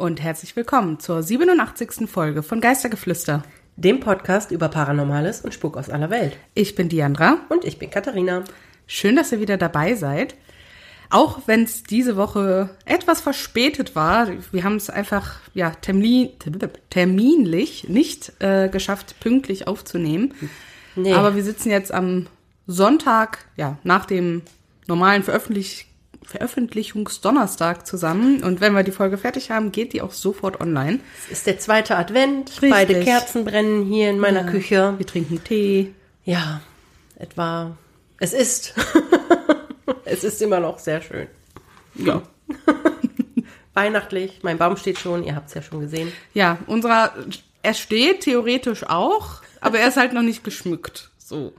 Und herzlich willkommen zur 87. Folge von Geistergeflüster. Dem Podcast über Paranormales und Spuk aus aller Welt. Ich bin Diandra. Und ich bin Katharina. Schön, dass ihr wieder dabei seid. Auch wenn es diese Woche etwas verspätet war, wir haben es einfach ja termin, terminlich nicht äh, geschafft, pünktlich aufzunehmen. Nee. Aber wir sitzen jetzt am Sonntag, ja, nach dem normalen Veröffentlich Veröffentlichungsdonnerstag zusammen. Und wenn wir die Folge fertig haben, geht die auch sofort online. Es ist der zweite Advent. Richtig. Beide Kerzen brennen hier in meiner ja. Küche. Wir trinken Tee. Ja, etwa. Es ist. es ist immer noch sehr schön. Ja. Weihnachtlich. Mein Baum steht schon. Ihr habt es ja schon gesehen. Ja, unserer. Er steht theoretisch auch, aber er ist halt noch nicht geschmückt. So.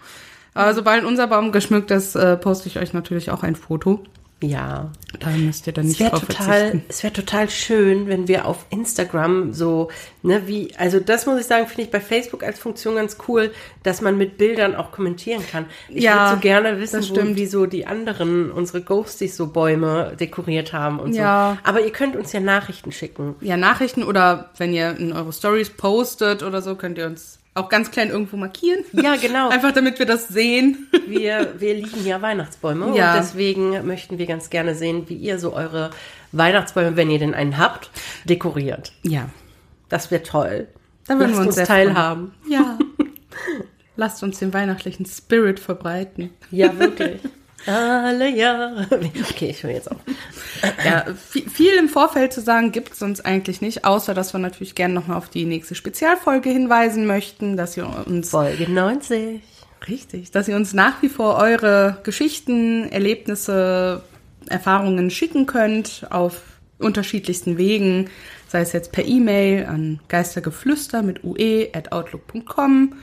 Aber sobald unser Baum geschmückt ist, äh, poste ich euch natürlich auch ein Foto. Ja. Da müsst ihr dann nicht es drauf total, verzichten. Es wäre total schön, wenn wir auf Instagram so, ne, wie, also das muss ich sagen, finde ich bei Facebook als Funktion ganz cool, dass man mit Bildern auch kommentieren kann. Ich ja, würde so gerne wissen, wo, wie so die anderen, unsere Ghosties so Bäume dekoriert haben und ja. so. Aber ihr könnt uns ja Nachrichten schicken. Ja, Nachrichten oder wenn ihr in eure Stories postet oder so, könnt ihr uns auch ganz klein irgendwo markieren. Ja, genau. Einfach damit wir das sehen. Wir, wir lieben ja Weihnachtsbäume ja. und deswegen möchten wir ganz gerne sehen, wie ihr so eure Weihnachtsbäume, wenn ihr denn einen habt, dekoriert. Ja. Das wäre toll. Da würden wir uns, uns teilhaben. Ja. Lasst uns den weihnachtlichen Spirit verbreiten. Ja, wirklich. Alle Jahre. Okay, ich höre jetzt auf. Ja, viel im Vorfeld zu sagen gibt es uns eigentlich nicht, außer dass wir natürlich gerne nochmal auf die nächste Spezialfolge hinweisen möchten, dass ihr uns. Folge 90. Richtig, dass ihr uns nach wie vor eure Geschichten, Erlebnisse, Erfahrungen schicken könnt auf unterschiedlichsten Wegen, sei es jetzt per E-Mail an geistergeflüster mit ue at outlook.com,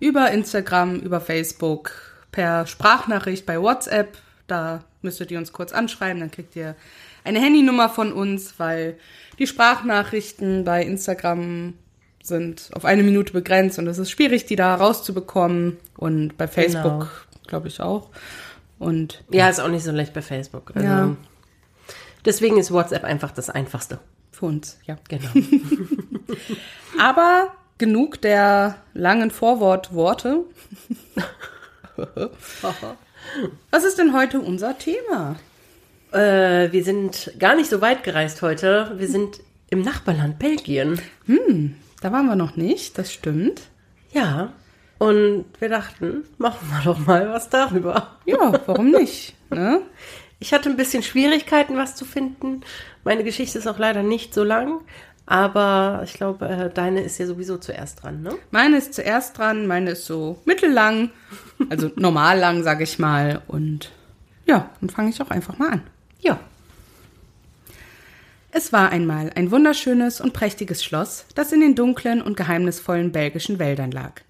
über Instagram, über Facebook, per Sprachnachricht bei WhatsApp. Da müsstet ihr uns kurz anschreiben, dann kriegt ihr eine Handynummer von uns, weil die Sprachnachrichten bei Instagram sind auf eine Minute begrenzt und es ist schwierig, die da rauszubekommen. Und bei Facebook, genau. glaube ich, auch. Und ja, ist auch nicht so leicht bei Facebook. Also ja. Deswegen ist WhatsApp einfach das Einfachste. Für uns, ja. Genau. Aber genug der langen Vorwortworte. Was ist denn heute unser Thema? Äh, wir sind gar nicht so weit gereist heute. Wir sind im Nachbarland Belgien. Hm, da waren wir noch nicht, das stimmt. Ja, und wir dachten, machen wir doch mal was darüber. Ja, warum nicht? Ne? Ich hatte ein bisschen Schwierigkeiten, was zu finden. Meine Geschichte ist auch leider nicht so lang, aber ich glaube, äh, deine ist ja sowieso zuerst dran, ne? Meine ist zuerst dran, meine ist so mittellang, also normal lang, sage ich mal. Und ja, dann fange ich auch einfach mal an. Ja. Es war einmal ein wunderschönes und prächtiges Schloss, das in den dunklen und geheimnisvollen belgischen Wäldern lag.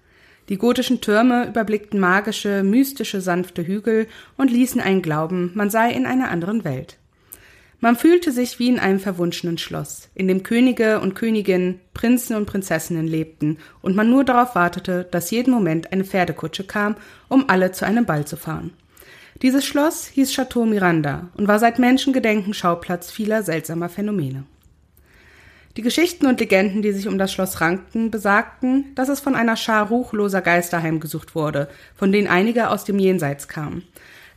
Die gotischen Türme überblickten magische, mystische, sanfte Hügel und ließen einen glauben, man sei in einer anderen Welt. Man fühlte sich wie in einem verwunschenen Schloss, in dem Könige und Königinnen, Prinzen und Prinzessinnen lebten und man nur darauf wartete, dass jeden Moment eine Pferdekutsche kam, um alle zu einem Ball zu fahren. Dieses Schloss hieß Chateau Miranda und war seit Menschengedenken Schauplatz vieler seltsamer Phänomene. Die Geschichten und Legenden, die sich um das Schloss rankten, besagten, dass es von einer Schar ruchloser Geister heimgesucht wurde, von denen einige aus dem Jenseits kamen,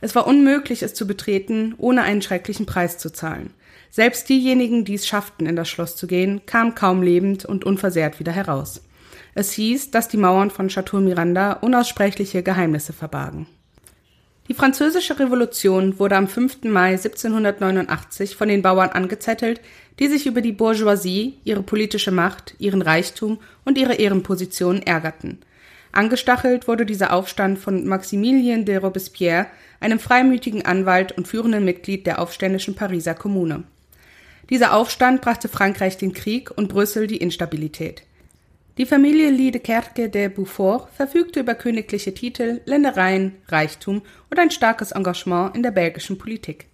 es war unmöglich, es zu betreten, ohne einen schrecklichen Preis zu zahlen. Selbst diejenigen, die es schafften, in das Schloss zu gehen, kamen kaum lebend und unversehrt wieder heraus. Es hieß, dass die Mauern von Chateau Miranda unaussprechliche Geheimnisse verbargen. Die französische Revolution wurde am 5. Mai 1789 von den Bauern angezettelt, die sich über die Bourgeoisie, ihre politische Macht, ihren Reichtum und ihre Ehrenposition ärgerten. Angestachelt wurde dieser Aufstand von Maximilien de Robespierre, einem freimütigen Anwalt und führenden Mitglied der aufständischen Pariser Kommune. Dieser Aufstand brachte Frankreich den Krieg und Brüssel die Instabilität. Die Familie Lee de Beaufort verfügte über königliche Titel, Ländereien, Reichtum und ein starkes Engagement in der belgischen Politik.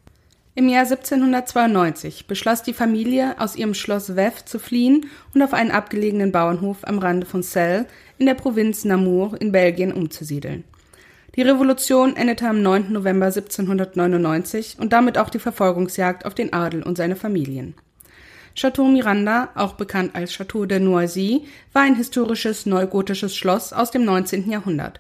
Im Jahr 1792 beschloss die Familie, aus ihrem Schloss Vef zu fliehen und auf einen abgelegenen Bauernhof am Rande von Celles in der Provinz Namur in Belgien umzusiedeln. Die Revolution endete am 9. November 1799 und damit auch die Verfolgungsjagd auf den Adel und seine Familien. Chateau Miranda, auch bekannt als Chateau de Noisy, war ein historisches neugotisches Schloss aus dem 19. Jahrhundert.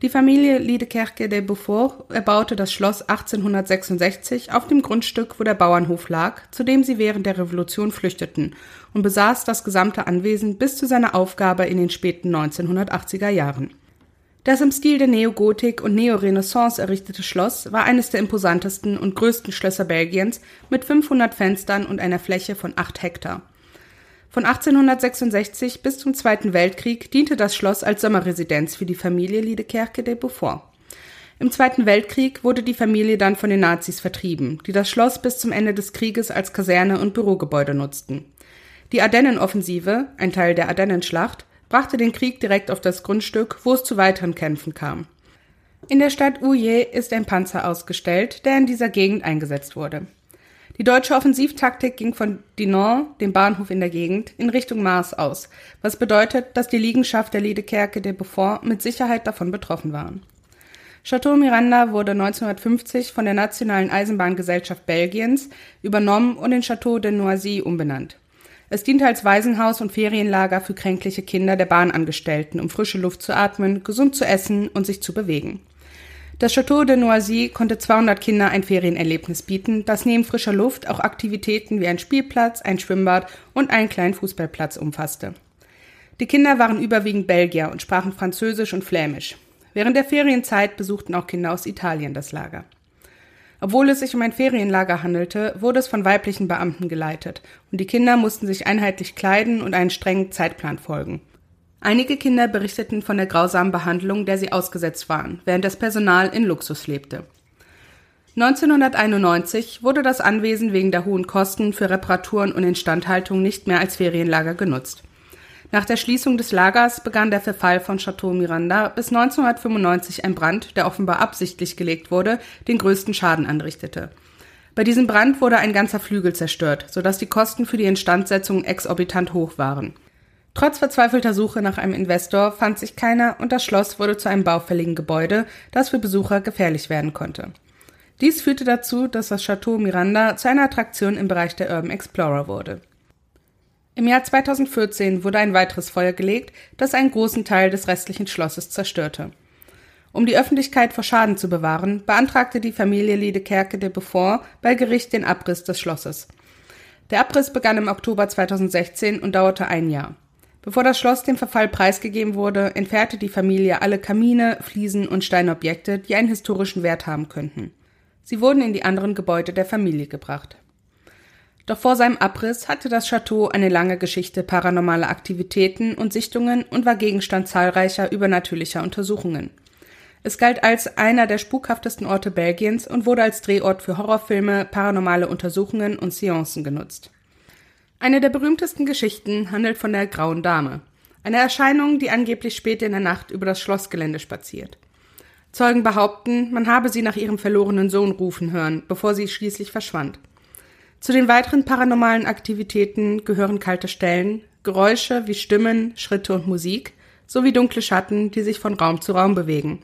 Die Familie Liedekerke de Beaufort erbaute das Schloss 1866 auf dem Grundstück, wo der Bauernhof lag, zu dem sie während der Revolution flüchteten, und besaß das gesamte Anwesen bis zu seiner Aufgabe in den späten 1980er Jahren. Das im Stil der Neogotik und Neorenaissance errichtete Schloss war eines der imposantesten und größten Schlösser Belgiens mit 500 Fenstern und einer Fläche von 8 Hektar. Von 1866 bis zum Zweiten Weltkrieg diente das Schloss als Sommerresidenz für die Familie Liedekerke de Beaufort. Im Zweiten Weltkrieg wurde die Familie dann von den Nazis vertrieben, die das Schloss bis zum Ende des Krieges als Kaserne und Bürogebäude nutzten. Die Ardennenoffensive, ein Teil der Ardennenschlacht, brachte den Krieg direkt auf das Grundstück, wo es zu weiteren Kämpfen kam. In der Stadt Houillet ist ein Panzer ausgestellt, der in dieser Gegend eingesetzt wurde. Die deutsche Offensivtaktik ging von Dinan, dem Bahnhof in der Gegend, in Richtung Mars aus, was bedeutet, dass die Liegenschaft der Liedekerke de Beaufort mit Sicherheit davon betroffen waren. Chateau Miranda wurde 1950 von der Nationalen Eisenbahngesellschaft Belgiens übernommen und in Chateau de Noisy umbenannt. Es diente als Waisenhaus und Ferienlager für kränkliche Kinder der Bahnangestellten, um frische Luft zu atmen, gesund zu essen und sich zu bewegen. Das Château de Noisy konnte 200 Kindern ein Ferienerlebnis bieten, das neben frischer Luft auch Aktivitäten wie ein Spielplatz, ein Schwimmbad und einen kleinen Fußballplatz umfasste. Die Kinder waren überwiegend Belgier und sprachen Französisch und Flämisch. Während der Ferienzeit besuchten auch Kinder aus Italien das Lager. Obwohl es sich um ein Ferienlager handelte, wurde es von weiblichen Beamten geleitet, und die Kinder mussten sich einheitlich kleiden und einen strengen Zeitplan folgen. Einige Kinder berichteten von der grausamen Behandlung, der sie ausgesetzt waren, während das Personal in Luxus lebte. 1991 wurde das Anwesen wegen der hohen Kosten für Reparaturen und Instandhaltung nicht mehr als Ferienlager genutzt. Nach der Schließung des Lagers begann der Verfall von Chateau Miranda, bis 1995 ein Brand, der offenbar absichtlich gelegt wurde, den größten Schaden anrichtete. Bei diesem Brand wurde ein ganzer Flügel zerstört, sodass die Kosten für die Instandsetzung exorbitant hoch waren. Trotz verzweifelter Suche nach einem Investor fand sich keiner und das Schloss wurde zu einem baufälligen Gebäude, das für Besucher gefährlich werden konnte. Dies führte dazu, dass das Chateau Miranda zu einer Attraktion im Bereich der Urban Explorer wurde. Im Jahr 2014 wurde ein weiteres Feuer gelegt, das einen großen Teil des restlichen Schlosses zerstörte. Um die Öffentlichkeit vor Schaden zu bewahren, beantragte die Familie Liedekerke de Beaufort bei Gericht den Abriss des Schlosses. Der Abriss begann im Oktober 2016 und dauerte ein Jahr. Bevor das Schloss dem Verfall preisgegeben wurde, entfernte die Familie alle Kamine, Fliesen und Steinobjekte, die einen historischen Wert haben könnten. Sie wurden in die anderen Gebäude der Familie gebracht. Doch vor seinem Abriss hatte das Chateau eine lange Geschichte paranormaler Aktivitäten und Sichtungen und war Gegenstand zahlreicher übernatürlicher Untersuchungen. Es galt als einer der spukhaftesten Orte Belgiens und wurde als Drehort für Horrorfilme, paranormale Untersuchungen und Seancen genutzt. Eine der berühmtesten Geschichten handelt von der Grauen Dame, eine Erscheinung, die angeblich spät in der Nacht über das Schlossgelände spaziert. Zeugen behaupten, man habe sie nach ihrem verlorenen Sohn rufen hören, bevor sie schließlich verschwand. Zu den weiteren paranormalen Aktivitäten gehören kalte Stellen, Geräusche wie Stimmen, Schritte und Musik sowie dunkle Schatten, die sich von Raum zu Raum bewegen.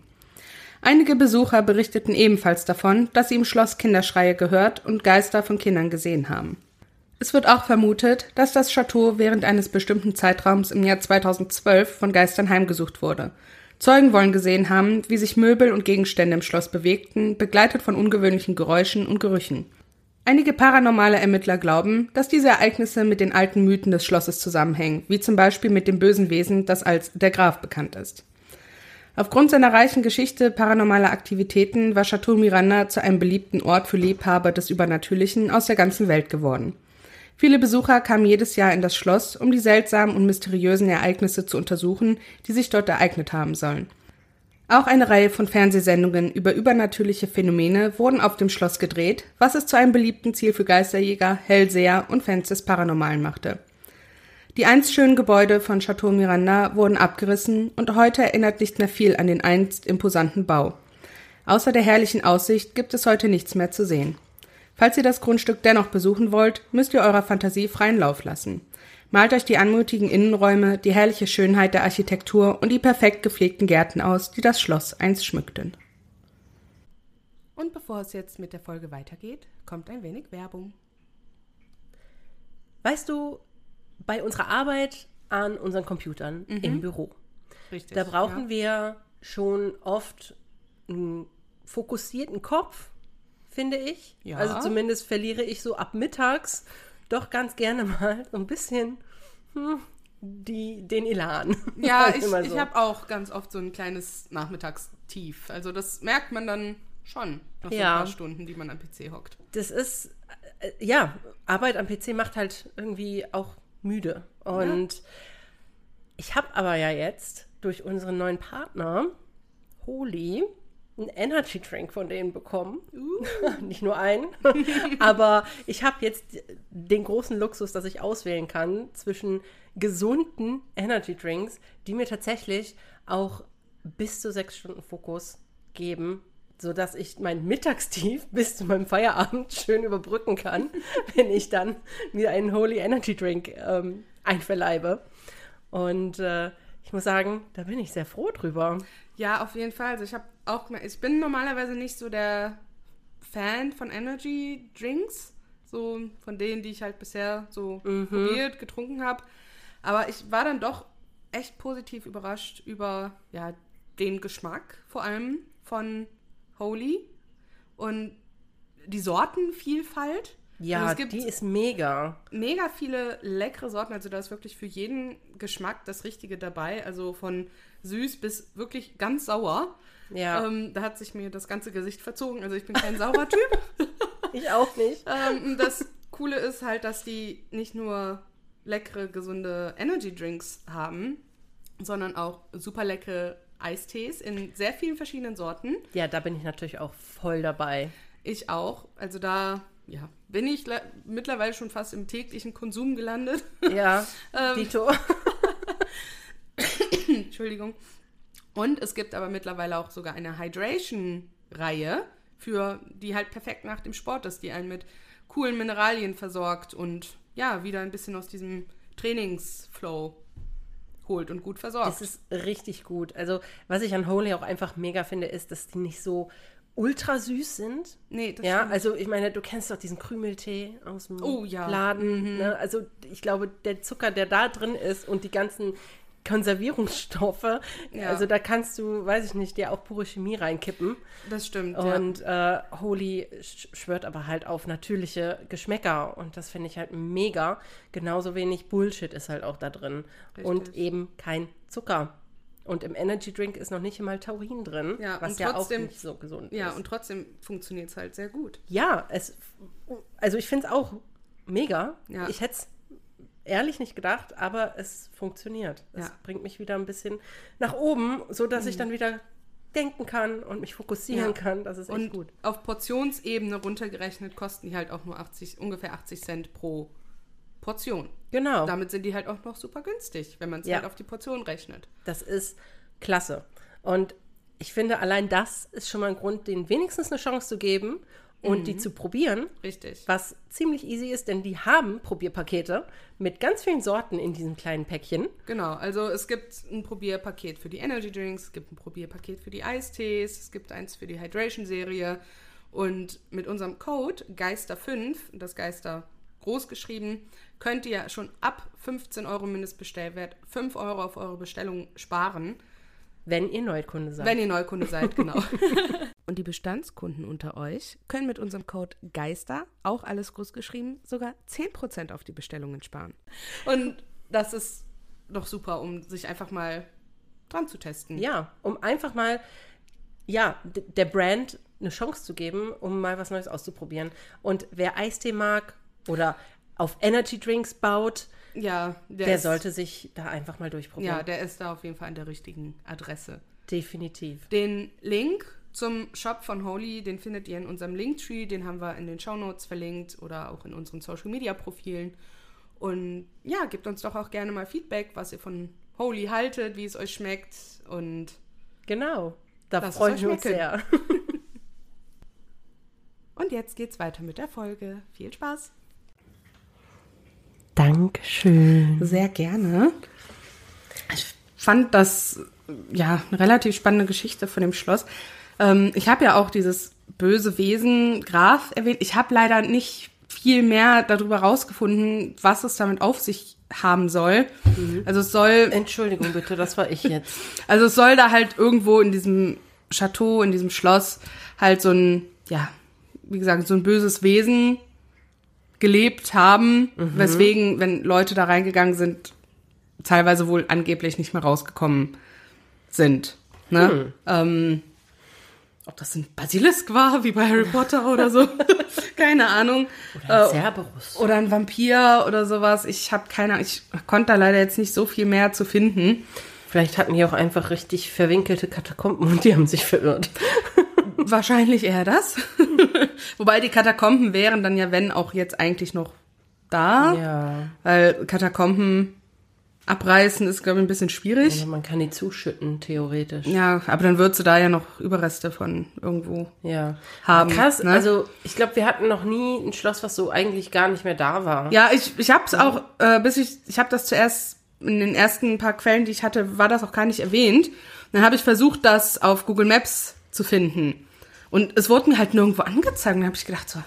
Einige Besucher berichteten ebenfalls davon, dass sie im Schloss Kinderschreie gehört und Geister von Kindern gesehen haben. Es wird auch vermutet, dass das Chateau während eines bestimmten Zeitraums im Jahr 2012 von Geistern heimgesucht wurde. Zeugen wollen gesehen haben, wie sich Möbel und Gegenstände im Schloss bewegten, begleitet von ungewöhnlichen Geräuschen und Gerüchen. Einige paranormale Ermittler glauben, dass diese Ereignisse mit den alten Mythen des Schlosses zusammenhängen, wie zum Beispiel mit dem bösen Wesen, das als der Graf bekannt ist. Aufgrund seiner reichen Geschichte paranormaler Aktivitäten war Chateau Miranda zu einem beliebten Ort für Liebhaber des Übernatürlichen aus der ganzen Welt geworden. Viele Besucher kamen jedes Jahr in das Schloss, um die seltsamen und mysteriösen Ereignisse zu untersuchen, die sich dort ereignet haben sollen. Auch eine Reihe von Fernsehsendungen über übernatürliche Phänomene wurden auf dem Schloss gedreht, was es zu einem beliebten Ziel für Geisterjäger, Hellseher und Fans des Paranormalen machte. Die einst schönen Gebäude von Chateau Miranda wurden abgerissen und heute erinnert nicht mehr viel an den einst imposanten Bau. Außer der herrlichen Aussicht gibt es heute nichts mehr zu sehen. Falls ihr das Grundstück dennoch besuchen wollt, müsst ihr eurer Fantasie freien Lauf lassen. Malt euch die anmutigen Innenräume, die herrliche Schönheit der Architektur und die perfekt gepflegten Gärten aus, die das Schloss einst schmückten. Und bevor es jetzt mit der Folge weitergeht, kommt ein wenig Werbung. weißt du, bei unserer Arbeit an unseren Computern Mhm. im Büro, Richtig. da brauchen ja. wir schon oft einen fokussierten Kopf, finde ich. Ja. Also zumindest verliere ich so ab mittags doch ganz gerne mal so ein bisschen hm, die, den Elan. Ja, ich, mal ich so. habe auch ganz oft so ein kleines Nachmittagstief. Also das merkt man dann schon nach so Ja. ein paar Stunden, die man am PC hockt. das ist, äh, ja, Arbeit am PC macht halt irgendwie auch müde. Und ich habe aber ja jetzt durch unseren neuen Partner, Holy, einen Energy Drink von denen bekommen. Nicht nur einen. aber ich habe jetzt den großen Luxus, dass ich auswählen kann zwischen gesunden Energy Drinks, die mir tatsächlich auch bis zu sechs Stunden Fokus geben, sodass ich mein Mittagstief bis zu meinem Feierabend schön überbrücken kann, wenn ich dann mir einen Holy Energy Drink ähm, einverleibe. Und äh, ich muss sagen, da bin ich sehr froh drüber. Ja, auf jeden Fall. Also ich habe auch, gemerkt, ich bin normalerweise nicht so der Fan von Energy Drinks, so von denen, die ich halt bisher so probiert, getrunken habe. Aber ich war dann doch echt positiv überrascht über ja den Geschmack vor allem von Holy und die Sortenvielfalt. Ja, Also es gibt die ist mega. mega viele leckere Sorten. Also da ist wirklich für jeden Geschmack das Richtige dabei. Also von süß bis wirklich ganz sauer. Ja, Ähm, da hat sich mir das ganze Gesicht verzogen. Also ich bin kein saurer Typ. ich auch nicht. ähm, das Coole ist halt, dass die nicht nur leckere, gesunde Energy Drinks haben, sondern auch super leckere Eistees in sehr vielen verschiedenen Sorten. Ja, da bin ich natürlich auch voll dabei. Ich auch. Also da ja, bin ich le- mittlerweile schon fast im täglichen Konsum gelandet. Ja, Ähm, Dito. Entschuldigung. Und es gibt aber mittlerweile auch sogar eine Hydration-Reihe, für die halt perfekt nach dem Sport ist, die einen mit coolen Mineralien versorgt und ja, wieder ein bisschen aus diesem Trainingsflow holt und gut versorgt. Es ist richtig gut. Also, was ich an Holy auch einfach mega finde, ist, dass die nicht so ultra süß sind. nee, das Ja, stimmt. also ich meine, du kennst doch diesen Krümeltee aus dem Oh, ja. Laden. Ne? Also ich glaube, der Zucker, der da drin ist und die ganzen Konservierungsstoffe, Ja. also da kannst du, weiß ich nicht, dir auch pure Chemie reinkippen. das stimmt. ja. Und äh, Holy sch- schwört aber halt auf natürliche Geschmäcker und das finde ich halt mega. Genauso wenig Bullshit ist halt auch da drin. Und Richtig. eben kein Zucker. Und im Energy Drink ist noch nicht einmal Taurin drin, Ja, was und ja auch trotzdem- nicht so gesund ja, ist. und trotzdem funktioniert es halt sehr gut. Ja, es, also ich finde es auch mega. Ja. Ich hätte es ehrlich nicht gedacht, aber es funktioniert. Es Ja. Mhm. bringt mich wieder ein bisschen nach oben, so dass ich dann wieder denken kann und mich fokussieren Ja. kann. Das ist echt Und gut. auf Portionsebene runtergerechnet kosten die halt auch nur 80, ungefähr 80 Cent pro Portion. Genau. Damit sind die halt auch noch super günstig, wenn man es Ja. halt auf die Portion rechnet. Das ist klasse. Und ich finde, allein das ist schon mal ein Grund, denen wenigstens eine Chance zu geben und Mhm. die zu probieren. Richtig. Was ziemlich easy ist, denn die haben Probierpakete mit ganz vielen Sorten in diesem kleinen Päckchen. Genau, also es gibt ein Probierpaket für die Energy Drinks, es gibt ein Probierpaket für die Eistees, es gibt eins für die Hydration-Serie. Und mit unserem Code Geister5, das Geister groß geschrieben, könnt ihr schon ab 15 Euro Mindestbestellwert 5 Euro auf eure Bestellung sparen. Wenn ihr Neukunde seid. Wenn ihr Neukunde seid, genau. Und die Bestandskunden unter euch können mit unserem Code GEISTER, auch alles groß geschrieben, sogar 10% auf die Bestellungen sparen. Und das ist doch super, um sich einfach mal dran zu testen. Ja, um einfach mal, ja, der Brand eine Chance zu geben, um mal was Neues auszuprobieren. Und wer Eistee mag oder auf Energy Drinks baut, Ja, der, der ist, sollte sich da einfach mal durchprobieren. Ja, der ist da auf jeden Fall an der richtigen Adresse. Definitiv. Den Link zum Shop von Holy, den findet ihr in unserem Linktree, den haben wir in den Shownotes verlinkt oder auch in unseren Social Media Profilen. Und ja, gebt uns doch auch gerne mal Feedback, was ihr von Holy haltet, wie es euch schmeckt und Genau. Da freuen wir uns sehr. und jetzt geht's weiter mit der Folge. Viel Spaß. Dankeschön. Sehr gerne. Ich fand das ja eine relativ spannende Geschichte von dem Schloss. Ähm, ich habe ja auch dieses böse Wesen Graf erwähnt. Ich habe leider nicht viel mehr darüber rausgefunden, was es damit auf sich haben soll. Mhm. Also es soll. Entschuldigung bitte, das war ich jetzt. Also es soll da halt irgendwo in diesem Chateau, in diesem Schloss halt so ein, ja, wie gesagt, so ein böses Wesen gelebt haben, mhm. weswegen, wenn Leute da reingegangen sind, teilweise wohl angeblich nicht mehr rausgekommen sind. Ne? Mhm. Ähm, ob das ein Basilisk war, wie bei Harry Potter oder so. keine Ahnung. Oder ein Cerberus. Oder ein Vampir oder sowas. Ich habe keine Ahnung. Ich konnte da leider jetzt nicht so viel mehr zu finden. Vielleicht hatten die auch einfach richtig verwinkelte Katakomben und die haben sich verirrt. Wahrscheinlich eher das. Wobei die Katakomben wären dann ja, wenn auch jetzt eigentlich noch da. Ja. Weil Katakomben abreißen ist, glaube ich, ein bisschen schwierig. Ja, man kann die zuschütten, theoretisch. Ja, aber dann würdest du da ja noch Überreste von irgendwo ja. haben. Krass, ne? also ich glaube, wir hatten noch nie ein Schloss, was so eigentlich gar nicht mehr da war. Ja, ich, ich habe es auch, äh, bis ich, ich habe das zuerst in den ersten paar Quellen, die ich hatte, war das auch gar nicht erwähnt. Dann habe ich versucht, das auf Google Maps zu finden. Und es wurde mir halt nirgendwo angezeigt. Und dann habe ich gedacht so,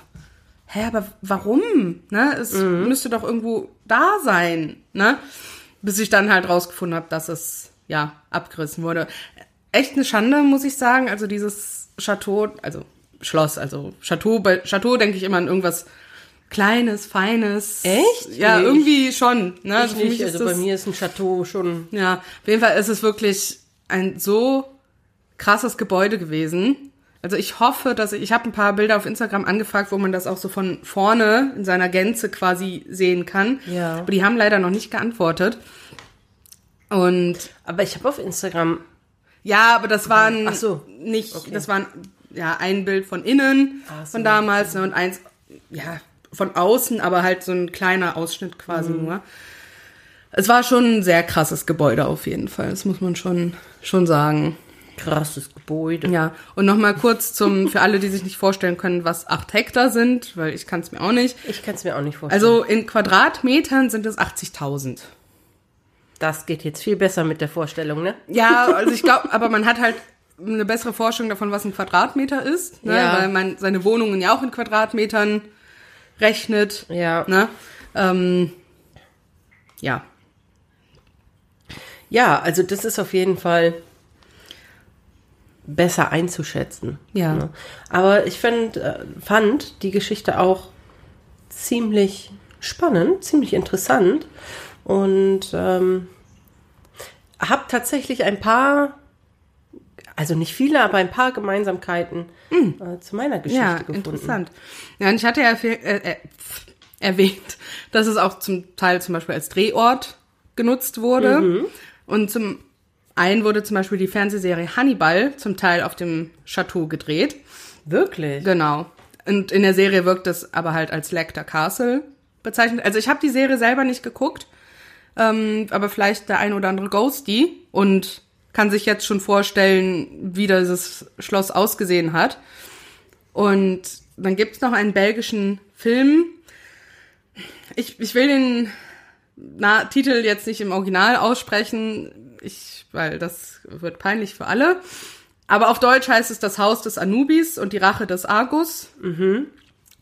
hä, aber warum? Ne? Es mhm. müsste doch irgendwo da sein. Ne? bis ich dann halt rausgefunden habe, dass es ja abgerissen wurde. Echt eine Schande, muss ich sagen. Also dieses Chateau, also Schloss, also Chateau, bei Chateau denke ich immer an irgendwas Kleines, Feines. Echt? Ja, nee, irgendwie schon. Ne? Also, nicht, also das, bei mir ist ein Chateau schon. Ja, auf jeden Fall ist es wirklich ein so krasses Gebäude gewesen. Also ich hoffe, dass ich, ich habe ein paar Bilder auf Instagram angefragt, wo man das auch so von vorne in seiner Gänze quasi sehen kann. Ja. Aber die haben leider noch nicht geantwortet. Und aber ich habe auf Instagram ja, aber das waren Ach so. nicht, okay. das waren ja ein Bild von innen so. von damals ne, und eins ja von außen, aber halt so ein kleiner Ausschnitt quasi mhm. nur. Es war schon ein sehr krasses Gebäude auf jeden Fall. Das muss man schon schon sagen. Krasses Gebäude. Ja, und nochmal kurz zum, für alle, die sich nicht vorstellen können, was acht Hektar sind, weil ich kann es mir auch nicht. Ich kann es mir auch nicht vorstellen. Also in Quadratmetern sind es 80.000. Das geht jetzt viel besser mit der Vorstellung, ne? Ja, also ich glaube, aber man hat halt eine bessere Vorstellung davon, was ein Quadratmeter ist, ne? Ja. weil man seine Wohnungen ja auch in Quadratmetern rechnet. Ja. Ne? Ähm, ja. Ja, also das ist auf jeden Fall besser einzuschätzen. Ja. Ne? Aber ich find, äh, fand die Geschichte auch ziemlich spannend, ziemlich interessant und ähm, habe tatsächlich ein paar, also nicht viele, aber ein paar Gemeinsamkeiten mm. äh, zu meiner Geschichte ja, gefunden. Interessant. Ja, und ich hatte ja äh, äh, erwähnt, dass es auch zum Teil zum Beispiel als Drehort genutzt wurde. Mhm. Und zum einen wurde zum Beispiel die Fernsehserie Hannibal zum Teil auf dem Chateau gedreht. Wirklich? Genau. Und in der Serie wirkt es aber halt als Lecter Castle bezeichnet. Also ich habe die Serie selber nicht geguckt, ähm, aber vielleicht der ein oder andere Ghosty und kann sich jetzt schon vorstellen, wie dieses Schloss ausgesehen hat. Und dann gibt's noch einen belgischen Film. Ich, ich will den na, Titel jetzt nicht im Original aussprechen, ich, weil das wird peinlich für alle. Aber auf Deutsch heißt es das Haus des Anubis und die Rache des Argus. Mhm.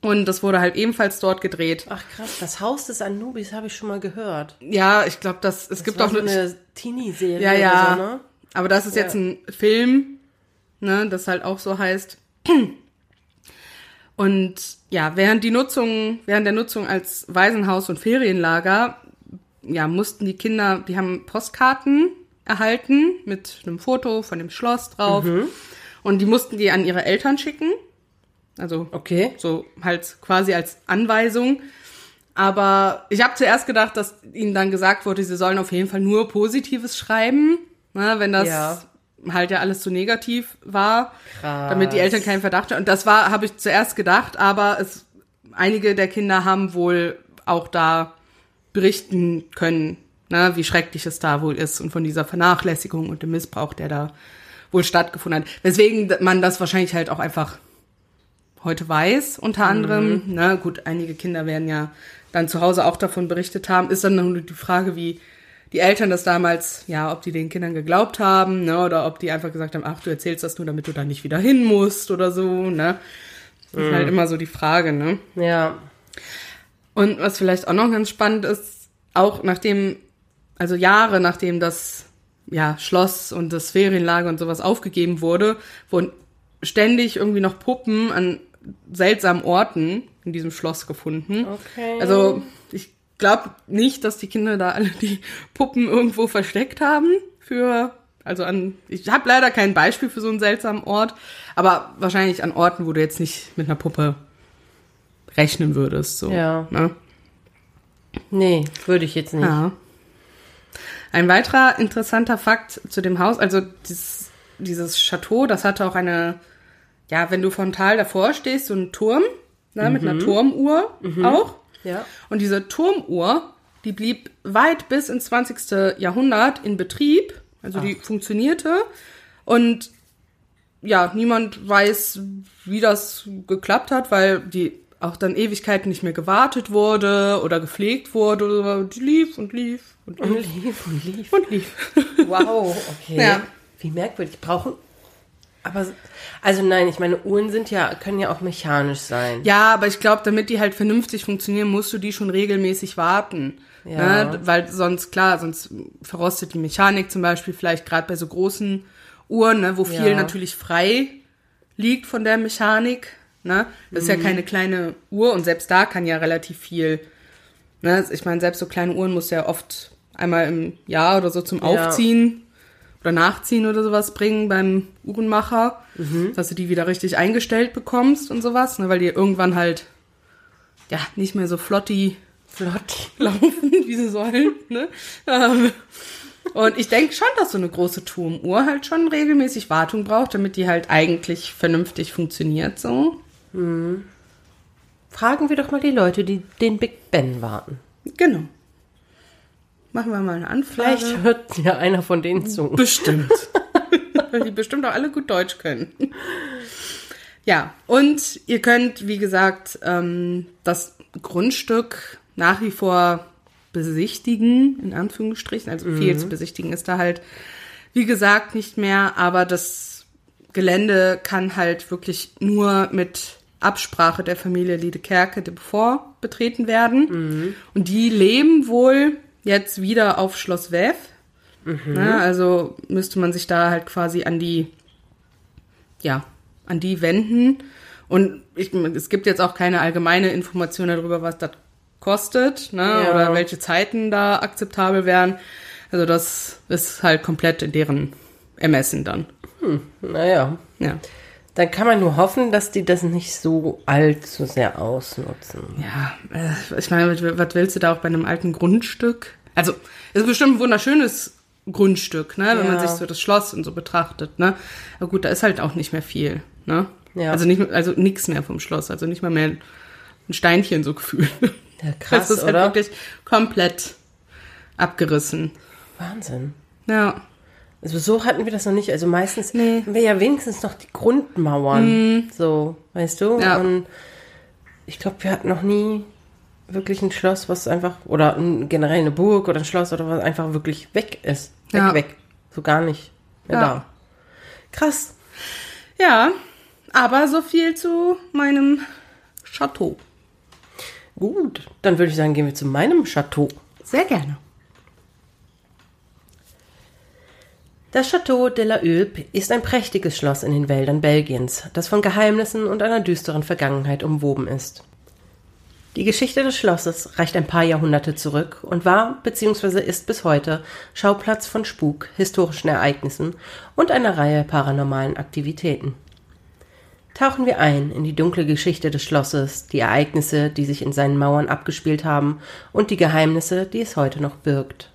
Und das wurde halt ebenfalls dort gedreht. Ach krass, das Haus des Anubis habe ich schon mal gehört. Ja, ich glaube, das es das gibt war auch so eine Teenie-Serie. Ja, ja. So, ne? Aber das ist Ja. jetzt ein Film, ne, das halt auch so heißt. Und ja, während die Nutzung, während der Nutzung als Waisenhaus und Ferienlager, ja, mussten die Kinder, die haben Postkarten erhalten mit einem Foto von dem Schloss drauf. Mhm. Und die mussten die an ihre Eltern schicken. Also Okay. so halt quasi als Anweisung. Aber ich habe zuerst gedacht, dass ihnen dann gesagt wurde, sie sollen auf jeden Fall nur Positives schreiben, ne, wenn das Ja. halt ja alles zu negativ war, Krass. damit die Eltern keinen Verdacht haben. Und das war, habe ich zuerst gedacht, aber es, einige der Kinder haben wohl auch da berichten können, ne, wie schrecklich es da wohl ist und von dieser Vernachlässigung und dem Missbrauch, der da wohl stattgefunden hat. Weswegen man das wahrscheinlich halt auch einfach heute weiß, unter anderem. Ne, gut, einige Kinder werden ja dann zu Hause auch davon berichtet haben. Ist dann nur die Frage, wie die Eltern das damals, ja, ob die den Kindern geglaubt haben, ne, oder ob die einfach gesagt haben, ach, du erzählst das nur, damit du da nicht wieder hin musst oder so, ne. Das ist halt immer so die Frage, ne. Ja. Und was vielleicht auch noch ganz spannend ist, auch nachdem, also Jahre nachdem das ja, Schloss und das Ferienlager und sowas aufgegeben wurde, wurden ständig irgendwie noch Puppen an seltsamen Orten in diesem Schloss gefunden. Okay. Also ich glaube nicht, dass die Kinder da alle die Puppen irgendwo versteckt haben für also an ich habe leider kein Beispiel für so einen seltsamen Ort, aber wahrscheinlich an Orten, wo du jetzt nicht mit einer Puppe rechnen würdest so. Ja. Ne? Nee, würde ich jetzt nicht. Ja. Ein weiterer interessanter Fakt zu dem Haus, also dieses, dieses Chateau, das hatte auch eine, ja, wenn du frontal davor stehst, so einen Turm, ne, mit einer Turmuhr auch. Ja. Und diese Turmuhr, die blieb weit bis ins 20. Jahrhundert in Betrieb, also die funktionierte. Und ja, niemand weiß, wie das geklappt hat, weil die auch dann Ewigkeiten nicht mehr gewartet wurde oder gepflegt wurde. Oder die lief und lief und Und lief lief und lief. und lief. Wow, okay. Ja. Wie merkwürdig. Brauchen. Aber, also nein, ich meine, Uhren sind ja, können ja auch mechanisch sein. Ja, aber ich glaube, damit die halt vernünftig funktionieren, musst du die schon regelmäßig warten. Ja. Ne? Weil sonst, klar, sonst verrostet die Mechanik zum Beispiel vielleicht gerade bei so großen Uhren, ne, wo viel Ja. natürlich frei liegt von der Mechanik. Ne? Das ist ja keine kleine Uhr und selbst da kann ja relativ viel. Ne? Ich meine, selbst so kleine Uhren muss ja oft einmal im Jahr oder so zum Ja. Aufziehen oder Nachziehen oder sowas bringen beim Uhrenmacher, dass du die wieder richtig eingestellt bekommst und sowas, ne? weil die irgendwann halt ja nicht mehr so flotti Flott. laufen, wie sie sollen. Ne? Ähm, Und ich denke schon, dass so eine große Turmuhr halt schon regelmäßig Wartung braucht, damit die halt eigentlich vernünftig funktioniert so. Fragen wir doch mal die Leute, die den Big Ben warten. Genau. Machen wir mal eine Anfrage. Vielleicht hört ja einer von denen zu. Bestimmt. Weil die bestimmt auch alle gut Deutsch können. Ja, und ihr könnt, wie gesagt, ähm, das Grundstück nach wie vor besichtigen, in Anführungsstrichen. Also viel zu besichtigen ist da halt, wie gesagt, nicht mehr. Aber das Gelände kann halt wirklich nur mit Absprache der Familie Liedekerke de Beaufort betreten werden. Und die leben wohl jetzt wieder auf Schloss Wev. Ne, also müsste man sich da halt quasi an die, ja, an die wenden. Und ich, es gibt jetzt auch keine allgemeine Information darüber, was das kostet, ne, Ja. oder welche Zeiten da akzeptabel wären. Also das ist halt komplett in deren Ermessen dann. Naja, Ja. Dann kann man nur hoffen, dass die das nicht so allzu sehr ausnutzen. Ja, äh, ich meine, was- willst du da auch bei einem alten Grundstück? Also, es ist bestimmt ein wunderschönes Grundstück, ne, wenn man Ja. sich so das Schloss und so betrachtet, ne. Aber gut, da ist halt auch nicht mehr viel, ne. Ja. Also nicht, also nichts mehr vom Schloss, also nicht mal mehr ein Steinchen so gefühlt. Ja, krass, das ist oder? halt wirklich komplett abgerissen. Wahnsinn. Ja. Also so hatten wir das noch nicht. Also meistens Nee. haben wir ja wenigstens noch die Grundmauern. So, weißt du? Ja. Und ich glaube, wir hatten noch nie wirklich ein Schloss, was einfach, oder generell eine Burg oder ein Schloss oder was einfach wirklich weg ist. Weg, Ja. weg. So gar nicht mehr Ja. da. Krass. Ja, aber so viel zu meinem Chateau. Gut, dann würde ich sagen, gehen wir zu meinem Chateau. Sehr gerne. Das Château de la Hulpe ist ein prächtiges Schloss in den Wäldern Belgiens, das von Geheimnissen und einer düsteren Vergangenheit umwoben ist. Die Geschichte des Schlosses reicht ein paar Jahrhunderte zurück und war bzw. ist bis heute Schauplatz von Spuk, historischen Ereignissen und einer Reihe paranormalen Aktivitäten. Tauchen wir ein in die dunkle Geschichte des Schlosses, die Ereignisse, die sich in seinen Mauern abgespielt haben und die Geheimnisse, die es heute noch birgt.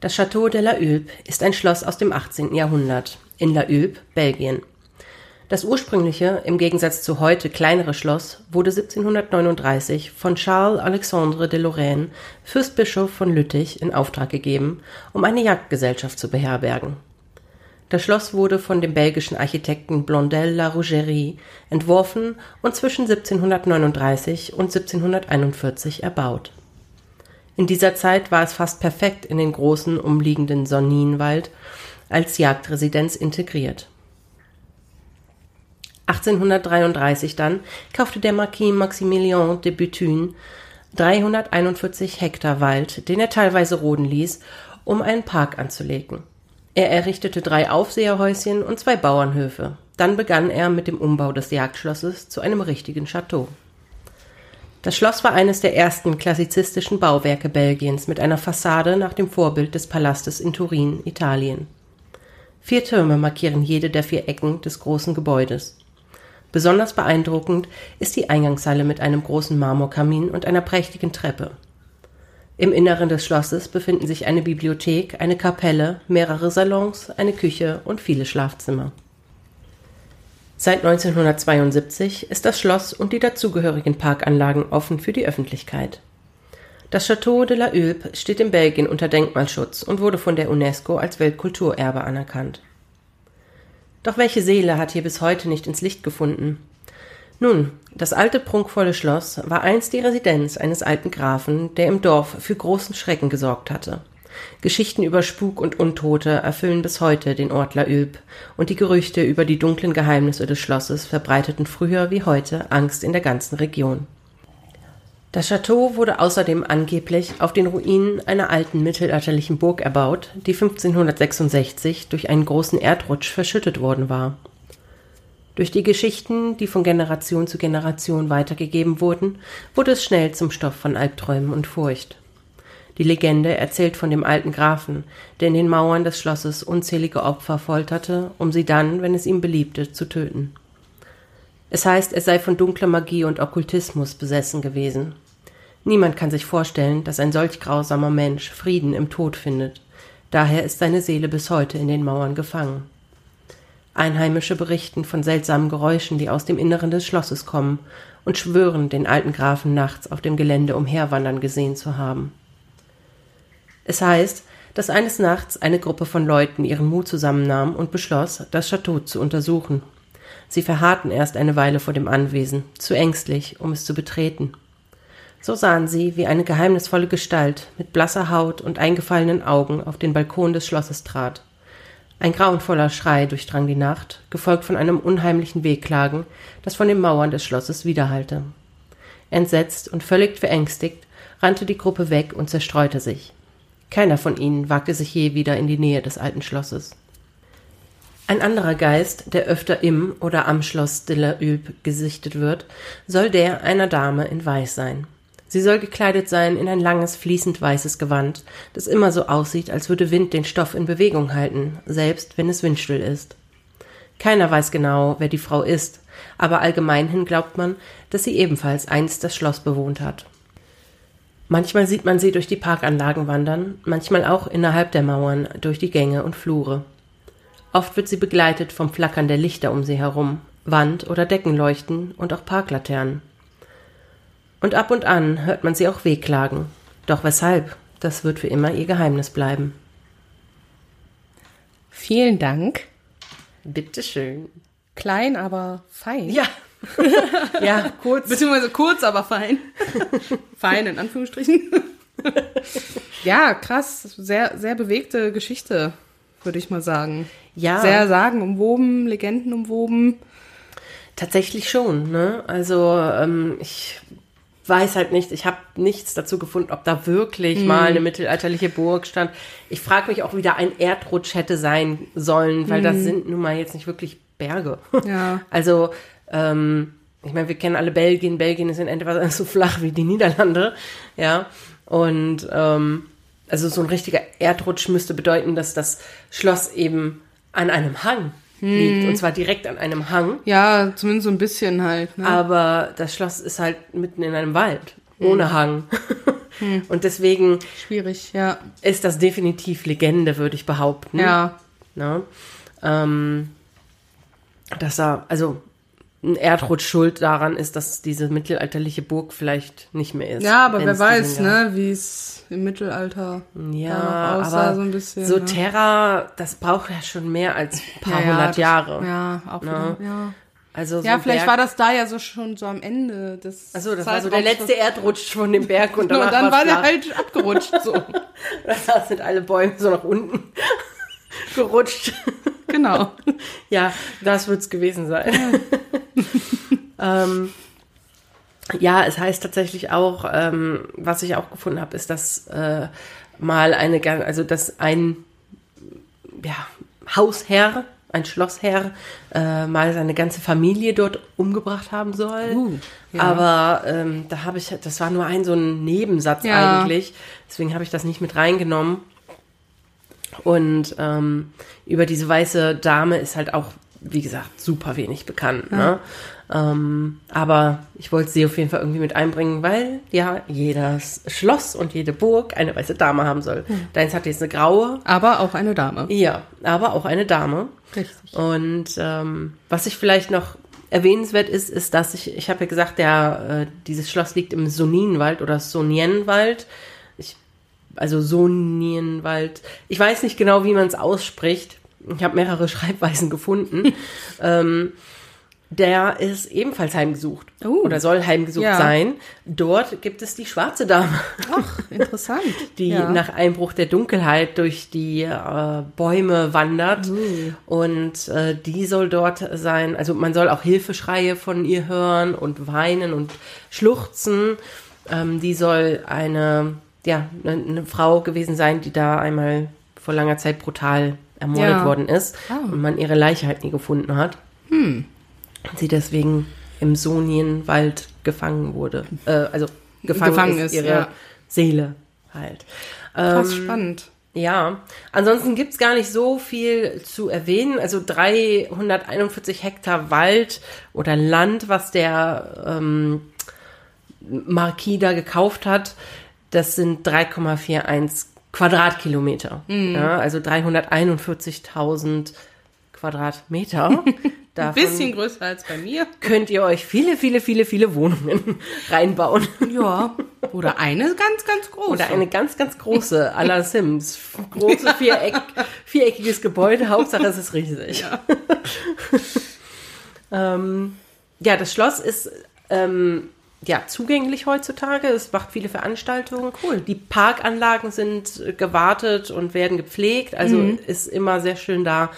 Das Château de la Hulpe ist ein Schloss aus dem 18. Jahrhundert in La Hulpe, Belgien. Das ursprüngliche, im Gegensatz zu heute kleinere Schloss, wurde 1739 von Charles Alexandre de Lorraine, Fürstbischof von Lüttich, in Auftrag gegeben, um eine Jagdgesellschaft zu beherbergen. Das Schloss wurde von dem belgischen Architekten Blondel la Rougerie entworfen und zwischen 1739 und 1741 erbaut. In dieser Zeit war es fast perfekt in den großen umliegenden Sonninwald als Jagdresidenz integriert. 1833 dann kaufte der Marquis Maximilien de Bethune 341 Hektar Wald, den er teilweise roden ließ, um einen Park anzulegen. Er errichtete drei Aufseherhäuschen und zwei Bauernhöfe. Dann begann er mit dem Umbau des Jagdschlosses zu einem richtigen Chateau. Das Schloss war eines der ersten klassizistischen Bauwerke Belgiens mit einer Fassade nach dem Vorbild des Palastes in Turin, Italien. Vier Türme markieren jede der vier Ecken des großen Gebäudes. Besonders beeindruckend ist die Eingangshalle mit einem großen Marmorkamin und einer prächtigen Treppe. Im Inneren des Schlosses befinden sich eine Bibliothek, eine Kapelle, mehrere Salons, eine Küche und viele Schlafzimmer. Seit 1972 ist das Schloss und die dazugehörigen Parkanlagen offen für die Öffentlichkeit. Das Château de la Hulpe steht in Belgien unter Denkmalschutz und wurde von der UNESCO als Weltkulturerbe anerkannt. Doch welche Seele hat hier bis heute nicht ins Licht gefunden? Nun, das alte prunkvolle Schloss war einst die Residenz eines alten Grafen, der im Dorf für großen Schrecken gesorgt hatte. Geschichten über Spuk und Untote erfüllen bis heute den Ort La Hulpe, und die Gerüchte über die dunklen Geheimnisse des Schlosses verbreiteten früher wie heute Angst in der ganzen Region. Das Château wurde außerdem angeblich auf den Ruinen einer alten mittelalterlichen Burg erbaut, die 1566 durch einen großen Erdrutsch verschüttet worden war. Durch die Geschichten, die von Generation zu Generation weitergegeben wurden, wurde es schnell zum Stoff von Albträumen und Furcht. Die Legende erzählt von dem alten Grafen, der in den Mauern des Schlosses unzählige Opfer folterte, um sie dann, wenn es ihm beliebte, zu töten. Es heißt, er sei von dunkler Magie und Okkultismus besessen gewesen. Niemand kann sich vorstellen, dass ein solch grausamer Mensch Frieden im Tod findet. Daher ist seine Seele bis heute in den Mauern gefangen. Einheimische berichten von seltsamen Geräuschen, die aus dem Inneren des Schlosses kommen, und schwören, den alten Grafen nachts auf dem Gelände umherwandern gesehen zu haben. Es heißt, dass eines Nachts eine Gruppe von Leuten ihren Mut zusammennahm und beschloss, das Chateau zu untersuchen. Sie verharrten erst eine Weile vor dem Anwesen, zu ängstlich, um es zu betreten. So sahen sie, wie eine geheimnisvolle Gestalt mit blasser Haut und eingefallenen Augen auf den Balkon des Schlosses trat. Ein grauenvoller Schrei durchdrang die Nacht, gefolgt von einem unheimlichen Wehklagen, das von den Mauern des Schlosses widerhallte. Entsetzt und völlig verängstigt rannte die Gruppe weg und zerstreute sich. Keiner von ihnen wagte sich je wieder in die Nähe des alten Schlosses. Ein anderer Geist, der öfter im oder am Schloss Hulpe gesichtet wird, soll der einer Dame in Weiß sein. Sie soll gekleidet sein in ein langes, fließend weißes Gewand, das immer so aussieht, als würde Wind den Stoff in Bewegung halten, selbst wenn es windstill ist. Keiner weiß genau, wer die Frau ist, aber allgemeinhin glaubt man, dass sie ebenfalls einst das Schloss bewohnt hat. Manchmal sieht man sie durch die Parkanlagen wandern, manchmal auch innerhalb der Mauern, durch die Gänge und Flure. Oft wird sie begleitet vom Flackern der Lichter um sie herum, Wand- oder Deckenleuchten und auch Parklaternen. Und ab und an hört man sie auch wehklagen. Doch weshalb? Das wird für immer ihr Geheimnis bleiben. Vielen Dank. Bitteschön. Klein, aber fein. Ja, ja, kurz. Beziehungsweise kurz, aber fein. fein in Anführungsstrichen. ja, krass. Sehr, sehr bewegte Geschichte, würde ich mal sagen. Ja. Sehr sagenumwoben, legendenumwoben. Tatsächlich schon, ne? Also, ähm, ich weiß halt nicht, ich habe nichts dazu gefunden, ob da wirklich hm. mal eine mittelalterliche Burg stand. Ich frage mich auch, wie da ein Erdrutsch hätte sein sollen, weil hm. das sind nun mal jetzt nicht wirklich Berge. Ja. Also ähm, ich meine, wir kennen alle Belgien. Belgien ist in etwa so flach wie die Niederlande. Ja. Und ähm, also so ein richtiger Erdrutsch müsste bedeuten, dass das Schloss eben an einem Hang liegt. Hm. Und zwar direkt an einem Hang. Ja, zumindest so ein bisschen halt. Ne? Aber das Schloss ist halt mitten in einem Wald. Ohne hm. Hang. Hm. Und deswegen. Schwierig, ja. Ist das definitiv Legende, würde ich behaupten. Ja. Ne? Ähm, dass er, also Erdrutsch schuld daran ist, dass diese mittelalterliche Burg vielleicht nicht mehr ist. Ja, aber wer weiß, ne, wie es im Mittelalter ja, aussah, aber so ein bisschen. So ne? Terra, das braucht ja schon mehr als ein paar ja, hundert Jahre. Ja, auch ne? ja. Also so ja, vielleicht Berg, war das da ja so schon so am Ende des. Also das war so der letzte Erdrutsch von dem Berg und, und dann war der halt abgerutscht so. da sind alle Bäume so nach unten gerutscht. Genau. ja, das wird's gewesen sein. ähm, ja, es heißt tatsächlich auch, ähm, was ich auch gefunden habe, ist, dass äh, mal eine, also dass ein ja, Hausherr, ein Schlossherr, äh, mal seine ganze Familie dort umgebracht haben soll. Uh, ja. Aber ähm, da habe ich, das war nur ein so ein Nebensatz ja. eigentlich. Deswegen habe ich das nicht mit reingenommen. Und ähm, über diese weiße Dame ist halt auch, wie gesagt, super wenig bekannt. Ja. Ne? Ähm, aber ich wollte sie auf jeden Fall irgendwie mit einbringen, weil ja jedes Schloss und jede Burg eine weiße Dame haben soll. Hm. Deins hat jetzt eine graue. Aber auch eine Dame. Ja, aber auch eine Dame. Richtig. Und ähm, was ich vielleicht noch erwähnenswert ist, ist, dass ich, ich habe ja gesagt, der, äh, dieses Schloss liegt im Soninwald oder Sonienwald. Also Sonienwald. Ich weiß nicht genau, wie man es ausspricht. Ich habe mehrere Schreibweisen gefunden. ähm, der ist ebenfalls heimgesucht uh, oder soll heimgesucht ja. sein. Dort gibt es die schwarze Dame. Ach, interessant. die ja. nach Einbruch der Dunkelheit durch die äh, Bäume wandert. Uh. Und äh, die soll dort sein. Also man soll auch Hilfeschreie von ihr hören und weinen und schluchzen. Ähm, die soll eine, ja, eine, eine, Frau gewesen sein, die da einmal vor langer Zeit brutal ermordet ja. worden ist oh. und man ihre Leiche halt nie gefunden hat. Hm und sie deswegen im Sonienwald gefangen wurde. Äh, also gefangen, gefangen ist, ist, ihre ja. Seele halt. Krass ähm, spannend. Ja, ansonsten gibt's gar nicht so viel zu erwähnen. Also 341 Hektar Wald oder Land, was der ähm, Marquis da gekauft hat, das sind 3,41 Quadratkilometer. Mhm. Ja, also 341.000 Quadratmeter. Ein bisschen größer als bei mir. Könnt ihr euch viele, viele, viele, viele Wohnungen reinbauen. Ja. Oder eine ganz, ganz große. Oder eine ganz, ganz große, à la Sims. Große, viereck, viereckiges Gebäude. Hauptsache es ist riesig. Ja, ähm, ja das Schloss ist ähm, ja, zugänglich heutzutage. Es macht viele Veranstaltungen. Cool. Die Parkanlagen sind gewartet und werden gepflegt. Also mhm. ist immer sehr schön da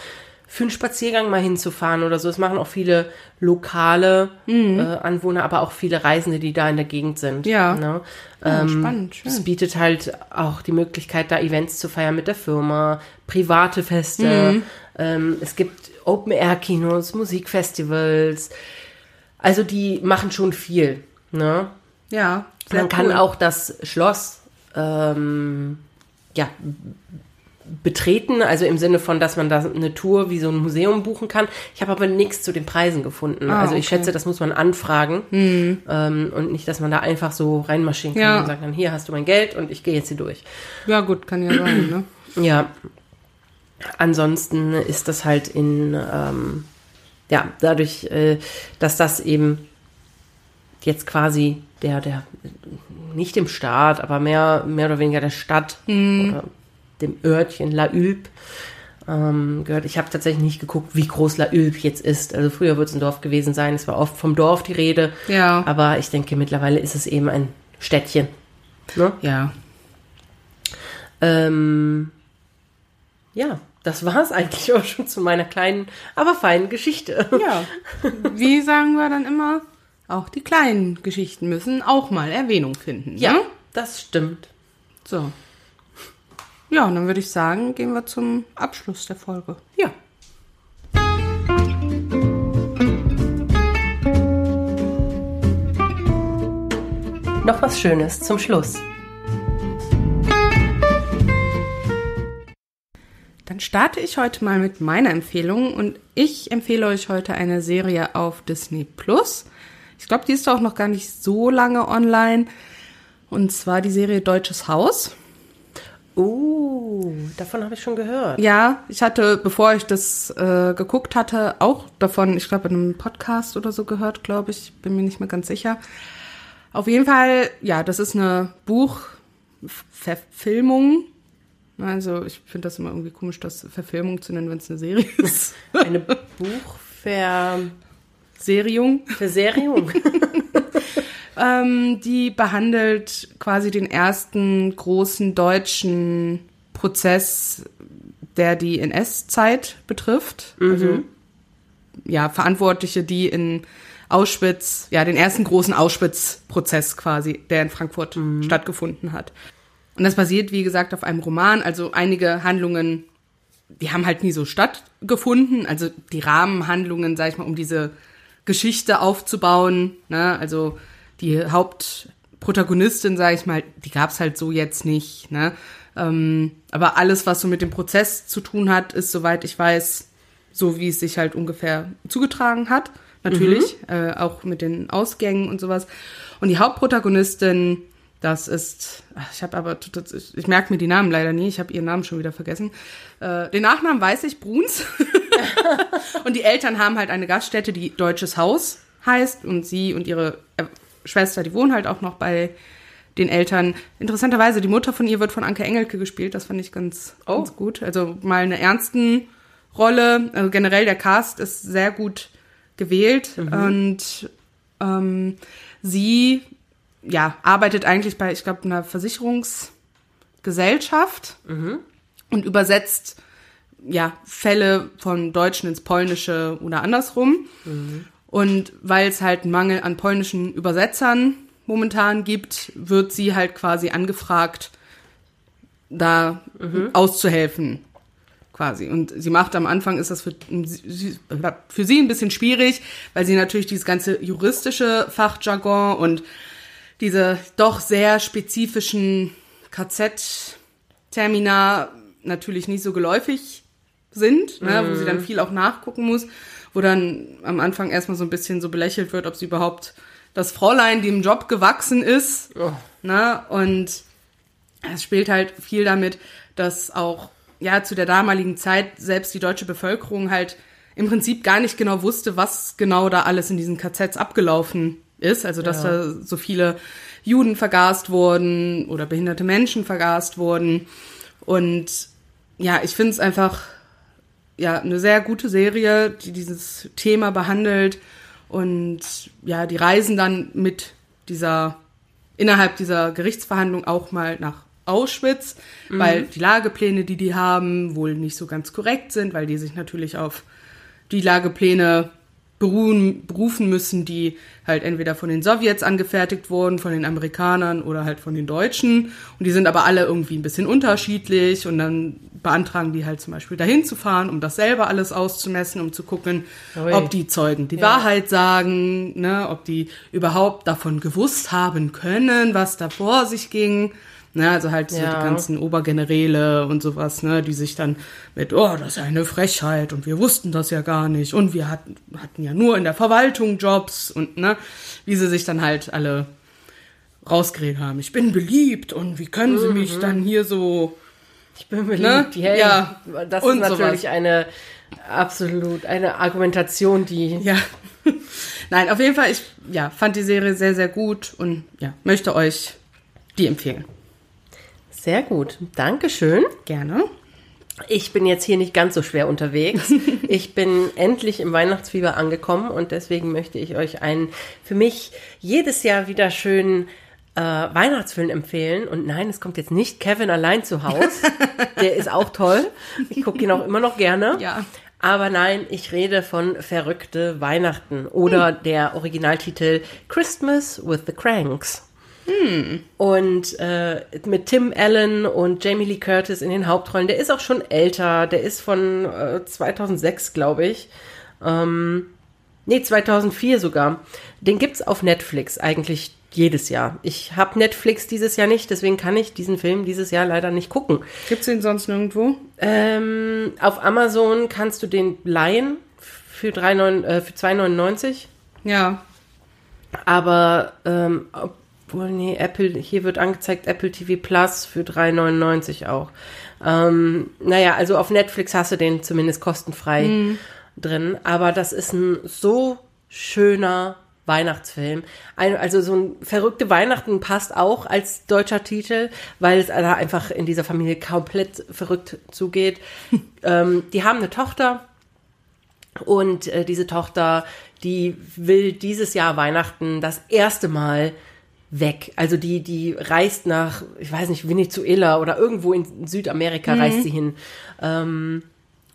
für einen Spaziergang mal hinzufahren oder so. Das machen auch viele lokale mhm. äh, Anwohner, aber auch viele Reisende, die da in der Gegend sind. Ja. Ne? ähm, spannend. Schön. Es bietet halt auch die Möglichkeit, da Events zu feiern mit der Firma, private Feste. Mhm. Ähm, es gibt Open-Air-Kinos, Musikfestivals. Also die machen schon viel. Ne? Ja. Man kann auch das Schloss ähm, ja, betreten, also im Sinne von, dass man da eine Tour wie so ein Museum buchen kann. Ich habe aber nichts zu den Preisen gefunden. Ah, also ich okay. schätze, das muss man anfragen hm. ähm, und nicht, dass man da einfach so reinmarschieren kann ja. und sagt dann, hier hast du mein Geld und ich gehe jetzt hier durch. Ja gut, kann ja sein, ne? Ja. Ansonsten ist das halt in, ähm, ja, dadurch, äh, dass das eben jetzt quasi der, der, nicht im Staat, aber mehr, mehr oder weniger der Stadt hm. oder dem Örtchen La Ulp ähm, gehört. Ich habe tatsächlich nicht geguckt, wie groß La Ulp jetzt ist. Also früher wird es ein Dorf gewesen sein. Es war oft vom Dorf die Rede. Ja. Aber ich denke, mittlerweile ist es eben ein Städtchen. Ne? Ja. Ähm, ja, das war es eigentlich auch schon zu meiner kleinen, aber feinen Geschichte. Ja. Wie sagen wir dann immer? Auch die kleinen Geschichten müssen auch mal Erwähnung finden. Ja, ne? das stimmt. So. Ja, und dann würde ich sagen, gehen wir zum Abschluss der Folge. Ja. Noch was Schönes zum Schluss. Dann starte ich heute mal mit meiner Empfehlung und ich empfehle euch heute eine Serie auf Disney Plus. Ich glaube, die ist auch noch gar nicht so lange online. Und zwar die Serie Deutsches Haus. Oh, davon habe ich schon gehört. Ja, ich hatte, bevor ich das äh, geguckt hatte, auch davon, ich glaube, in einem Podcast oder so gehört, glaube ich. Bin mir nicht mehr ganz sicher. Auf jeden Fall, ja, das ist eine Buchverfilmung. Also ich finde das immer irgendwie komisch, das Verfilmung zu nennen, wenn es eine Serie ist. Eine Buchver... Seriung. Verseriung. Ähm, die behandelt quasi den ersten großen deutschen Prozess, der die NS-Zeit betrifft. Mhm. Also ja, Verantwortliche, die in Auschwitz, ja, den ersten großen Auschwitz-Prozess quasi, der in Frankfurt mhm. stattgefunden hat. Und das basiert, wie gesagt, auf einem Roman. Also einige Handlungen, die haben halt nie so stattgefunden. Also die Rahmenhandlungen, sag ich mal, um diese Geschichte aufzubauen. Ne? Also die Hauptprotagonistin, sag ich mal, die gab's halt so jetzt nicht. Ne? Ähm, aber alles, was so mit dem Prozess zu tun hat, ist, soweit ich weiß, so wie es sich halt ungefähr zugetragen hat. Natürlich, mhm. äh, auch mit den Ausgängen und sowas. Und die Hauptprotagonistin, das ist, ich habe aber, ich, ich merke mir die Namen leider nie, ich habe ihren Namen schon wieder vergessen. Äh, den Nachnamen weiß ich, Bruns. und die Eltern haben halt eine Gaststätte, die Deutsches Haus heißt. Und sie und ihre Schwester, die wohnen halt auch noch bei den Eltern. Interessanterweise, die Mutter von ihr wird von Anke Engelke gespielt. Das fand ich ganz, oh. ganz gut. Also mal eine ernsten Rolle. Also generell der Cast ist sehr gut gewählt. Mhm. Und ähm, sie ja, arbeitet eigentlich bei, ich glaube, einer Versicherungsgesellschaft mhm. und übersetzt ja Fälle von Deutschen ins Polnische oder andersrum. Mhm. Und weil es halt einen Mangel an polnischen Übersetzern momentan gibt, wird sie halt quasi angefragt, da mhm. auszuhelfen quasi. Und sie macht am Anfang ist das für, für sie ein bisschen schwierig, weil sie natürlich dieses ganze juristische Fachjargon und diese doch sehr spezifischen KZ-Termina natürlich nicht so geläufig sind, mhm. ne, wo sie dann mhm. viel auch nachgucken muss, wo dann am Anfang erstmal so ein bisschen so belächelt wird, ob sie überhaupt das Fräulein dem Job gewachsen ist. Oh. Ne, und es spielt halt viel damit, dass auch ja zu der damaligen Zeit selbst die deutsche Bevölkerung halt im Prinzip gar nicht genau wusste, was genau da alles in diesen KZs abgelaufen ist. Also dass ja. da so viele Juden vergast wurden oder behinderte Menschen vergast wurden. Und ja, ich finde es einfach ja eine sehr gute Serie, die dieses Thema behandelt und ja, die reisen dann mit dieser innerhalb dieser Gerichtsverhandlung auch mal nach Auschwitz, mhm. weil die Lagepläne, die die haben, wohl nicht so ganz korrekt sind, weil die sich natürlich auf die Lagepläne beruhen, berufen müssen, die halt entweder von den Sowjets angefertigt wurden, von den Amerikanern oder halt von den Deutschen. Und die sind aber alle irgendwie ein bisschen unterschiedlich und dann beantragen die halt zum Beispiel dahin zu fahren, um das selber alles auszumessen, um zu gucken, Ui. ob die Zeugen die ja. Wahrheit sagen, ne, ob die überhaupt davon gewusst haben können, was da vor sich ging. Ne, also halt so ja. die ganzen Obergeneräle und sowas, ne, die sich dann mit, oh, das ist ja eine Frechheit und wir wussten das ja gar nicht und wir hatten, hatten ja nur in der Verwaltung Jobs und ne, wie sie sich dann halt alle rausgeredet haben. Ich bin beliebt und wie können sie mich mhm. dann hier so. Ich bin beliebt, ne? hey, ja. Das ist natürlich sowas. eine absolut eine Argumentation, die. Ja. Nein, auf jeden Fall, ich ja, fand die Serie sehr, sehr gut und ja, möchte euch die empfehlen. Sehr gut. Dankeschön. Gerne. Ich bin jetzt hier nicht ganz so schwer unterwegs. Ich bin endlich im Weihnachtsfieber angekommen und deswegen möchte ich euch einen für mich jedes Jahr wieder schönen äh, Weihnachtsfilm empfehlen. Und nein, es kommt jetzt nicht Kevin allein zu Haus. Der ist auch toll. Ich gucke ihn auch immer noch gerne. Ja. Aber nein, ich rede von Verrückte Weihnachten oder hm. der Originaltitel Christmas with the Cranks. Hm. Und äh, mit Tim Allen und Jamie Lee Curtis in den Hauptrollen. Der ist auch schon älter. Der ist von äh, 2006, glaube ich. Ähm, nee, 2004 sogar. Den gibt's auf Netflix eigentlich jedes Jahr. Ich habe Netflix dieses Jahr nicht, deswegen kann ich diesen Film dieses Jahr leider nicht gucken. Gibt's ihn sonst nirgendwo? Ähm, auf Amazon kannst du den leihen für, äh, für 2,99. Ja. Aber ähm, obwohl, nee, Apple, hier wird angezeigt Apple TV Plus für 3,99 auch. Ähm, naja, also auf Netflix hast du den zumindest kostenfrei mhm. drin. Aber das ist ein so schöner Weihnachtsfilm. Ein, also so ein verrückte Weihnachten passt auch als deutscher Titel, weil es da einfach in dieser Familie komplett verrückt zugeht. ähm, die haben eine Tochter und äh, diese Tochter, die will dieses Jahr Weihnachten das erste Mal weg. Also die, die reist nach, ich weiß nicht, Venezuela oder irgendwo in Südamerika mhm. reist sie hin. Ähm,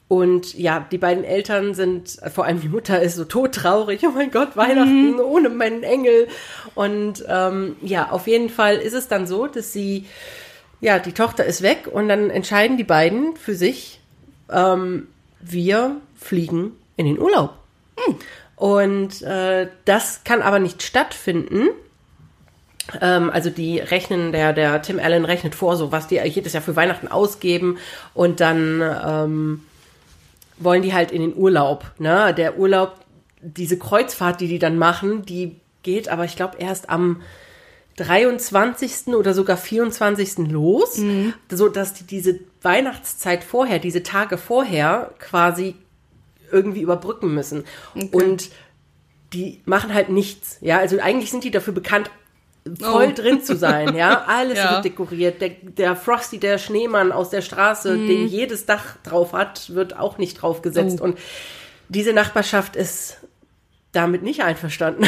und ja, die beiden Eltern sind, vor allem die Mutter ist so todtraurig. Oh mein Gott, Weihnachten mhm. ohne meinen Engel. Und ähm, ja, auf jeden Fall ist es dann so, dass sie, ja, die Tochter ist weg und dann entscheiden die beiden für sich, ähm, wir fliegen in den Urlaub. Mhm. Und äh, das kann aber nicht stattfinden. Ähm, also die rechnen, der, der Tim Allen rechnet vor, so was die jedes Jahr für Weihnachten ausgeben und dann ähm, wollen die halt in den Urlaub. Ne? Der Urlaub, diese Kreuzfahrt, die die dann machen, die geht aber, ich glaube, erst am 23. oder sogar 24. los, mhm. so dass die diese Weihnachtszeit vorher, diese Tage vorher quasi irgendwie überbrücken müssen. Okay. Und die machen halt nichts. Ja, also eigentlich sind die dafür bekannt, voll oh. drin zu sein, ja. Alles ja. wird dekoriert. Der, der Frosty, der Schneemann aus der Straße, mm. den jedes Dach drauf hat, wird auch nicht draufgesetzt. Oh. Und diese Nachbarschaft ist damit nicht einverstanden.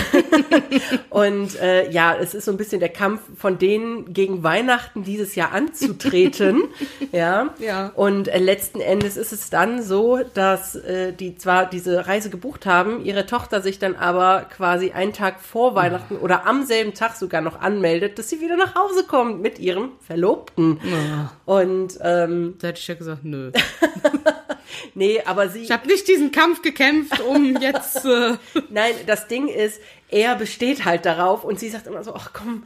und äh, ja, es ist so ein bisschen der Kampf von denen gegen Weihnachten dieses Jahr anzutreten. ja. ja. Und äh, letzten Endes ist es dann so, dass äh, die zwar diese Reise gebucht haben, ihre Tochter sich dann aber quasi einen Tag vor Weihnachten oh. oder am selben Tag sogar noch anmeldet, dass sie wieder nach Hause kommt mit ihrem Verlobten. Oh. Und ähm, da hätte ich ja gesagt, nö. nee, aber sie. Ich habe nicht diesen Kampf gekämpft, um jetzt. Äh Nein, das Ding ist, er besteht halt darauf und sie sagt immer so, ach komm,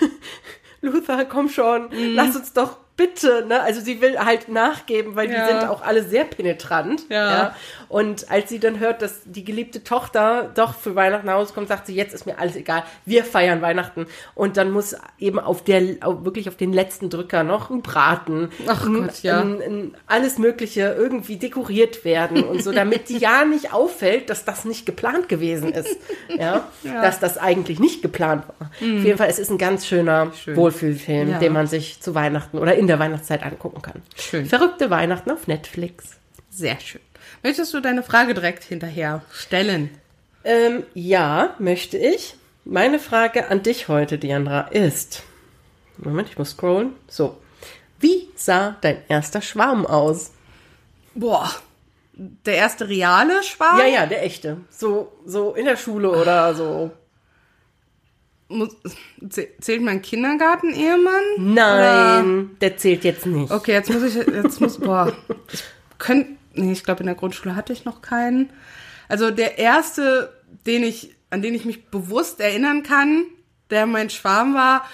Luther, komm schon, mhm. lass uns doch bitte, ne? Also sie will halt nachgeben, weil ja. die sind auch alle sehr penetrant. Ja. ja. Und als sie dann hört, dass die geliebte Tochter doch für Weihnachten nach Hause kommt, sagt sie, jetzt ist mir alles egal, wir feiern Weihnachten. Und dann muss eben auf der, wirklich auf den letzten Drücker noch ein Braten, Ach ein, Gott, ja. Ein, ein, alles Mögliche irgendwie dekoriert werden und so, damit die ja nicht auffällt, dass das nicht geplant gewesen ist. Ja. ja. Dass das eigentlich nicht geplant war. Mhm. Auf jeden Fall, es ist ein ganz schöner Schön. Wohlfühlfilm, den man sich zu Weihnachten oder in in der Weihnachtszeit angucken kann. Schön. Verrückte Weihnachten auf Netflix. Sehr schön. Möchtest du deine Frage direkt hinterher stellen? Ähm, ja, möchte ich. Meine Frage an dich heute, Diandra, ist. Moment, ich muss scrollen. So. Wie sah dein erster Schwarm aus? Boah. Der erste reale Schwarm? Ja, ja, der echte. So, so in der Schule oder so muss, zählt mein Kindergarten-Ehemann? Nein, oder? der zählt jetzt nicht. Okay, jetzt muss ich, jetzt muss, boah, ich könnte, nee, ich glaube in der Grundschule hatte ich noch keinen. Also der erste, den ich, an den ich mich bewusst erinnern kann, der mein Schwarm war,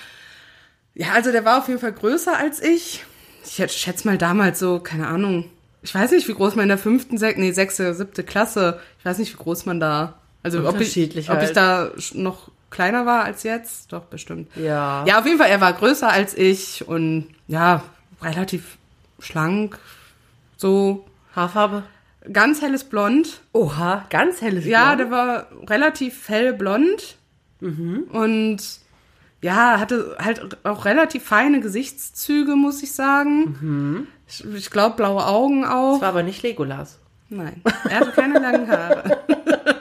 ja, also der war auf jeden Fall größer als ich. Ich schätze mal damals so, keine Ahnung, ich weiß nicht, wie groß man in der fünften, sech, nee, sechste, siebte Klasse, ich weiß nicht, wie groß man da, also ob ich, halt. ob ich da noch kleiner war als jetzt. Doch, bestimmt. Ja. Ja, auf jeden Fall, er war größer als ich und ja, relativ schlank. So. Haarfarbe? Ganz helles Blond. Oha, ganz helles Blond. Ja, der war relativ hellblond. Mhm. Und ja, hatte halt auch relativ feine Gesichtszüge, muss ich sagen. Mhm. Ich, ich glaube, blaue Augen auch. Das war aber nicht Legolas. Nein, er hatte keine langen Haare.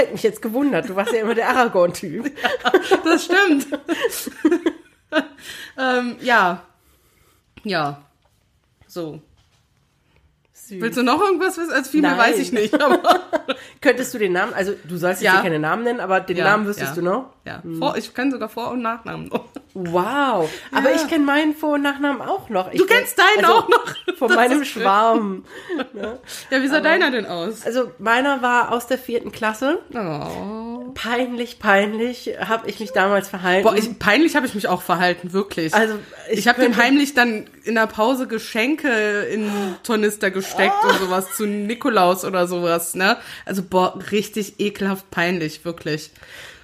Hätte mich jetzt gewundert. Du warst ja immer der Aragorn-Typ. Ja, das stimmt. ähm, ja. Ja. So. Süß. Willst du noch irgendwas wissen? Als viel mehr weiß ich nicht. Könntest du den Namen, also du sollst ja. hier keine Namen nennen, aber den ja, Namen wüsstest ja. du noch? Ja, hm. Vor, ich kann sogar Vor- und Nachnamen noch. Wow, aber ich kenne meinen Vor- und Nachnamen auch noch. Ich du kennst deinen also, auch noch? Von das meinem Schwarm. Ja, wie sah aber, deiner denn aus? Also meiner war aus der vierten Klasse. Oh. Peinlich, peinlich habe ich mich damals verhalten. Boah, ich, peinlich habe ich mich auch verhalten, wirklich. Also ich, ich habe dem heimlich dann in der Pause Geschenke in Tornister gesteckt oh. und sowas zu Nikolaus oder sowas, ne? Also boah, richtig ekelhaft peinlich, wirklich.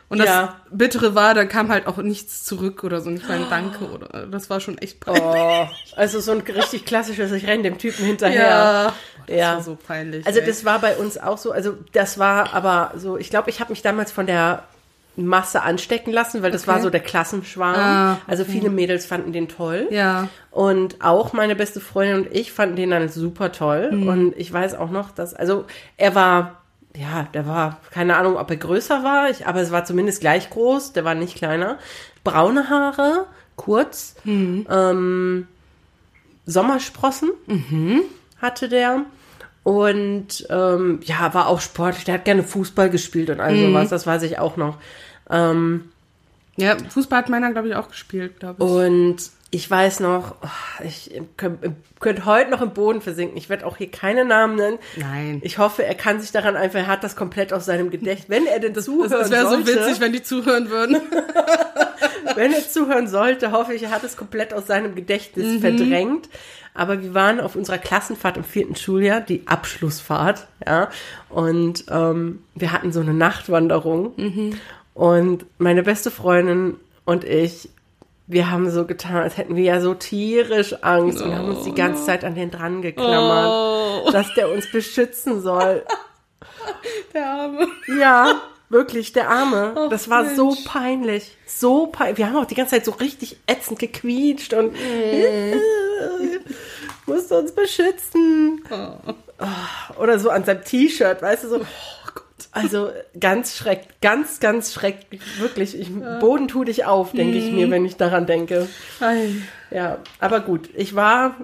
Und das ja. Bittere war, da kam halt auch nichts zurück oder so, nicht mal ein Danke oder das war schon echt peinlich. Oh, also so ein richtig klassisches, ich renne dem Typen hinterher. Ja, das ja. war so peinlich. Also ey. das war bei uns auch so, also das war aber so, ich glaube, ich habe mich damals von der Masse anstecken lassen, weil das okay. war so der Klassenschwarm. Ah, okay. Also viele Mädels fanden den toll. Ja. Und auch meine beste Freundin und ich fanden den dann super toll. Mhm. Und ich weiß auch noch, dass, also er war, ja, der war, keine Ahnung, ob er größer war, ich, aber es war zumindest gleich groß, der war nicht kleiner. Braune Haare, kurz, mhm. ähm, Sommersprossen. Mhm. hatte der. Und ähm, ja, war auch sportlich. Der hat gerne Fußball gespielt und all Mhm. sowas. Das weiß ich auch noch. Ähm, Ja, Fußball hat meiner, glaube ich, auch gespielt, glaube ich. und ich weiß noch, ich könnte könnt heute noch im Boden versinken. Ich werde auch hier keine Namen nennen. Nein. Ich hoffe, er kann sich daran einfach, er hat das komplett aus seinem Gedächtnis. Wenn er denn zuhören das wäre so sollte, witzig, wenn die zuhören würden. wenn er zuhören sollte, hoffe ich, er hat es komplett aus seinem Gedächtnis verdrängt. Aber wir waren auf unserer Klassenfahrt im vierten Schuljahr, die Abschlussfahrt, ja. Und ähm, wir hatten so eine Nachtwanderung. Und meine beste Freundin und ich, wir haben so getan, als hätten wir ja so tierisch Angst und haben uns die ganze Zeit an den dran geklammert, dass der uns beschützen soll. Der Arme. Ja, wirklich, der Arme. Ach, das war so Mensch. peinlich. So peinlich. Wir haben auch die ganze Zeit so richtig ätzend gequietscht und musste uns beschützen. Oh, Oder so an seinem T-Shirt, weißt du, so. Also ganz schrecklich, ganz, ganz schrecklich. Wirklich, ich, Boden tu dich auf, denke ich mir, wenn ich daran denke. Ei. Ja, aber gut. Ich war,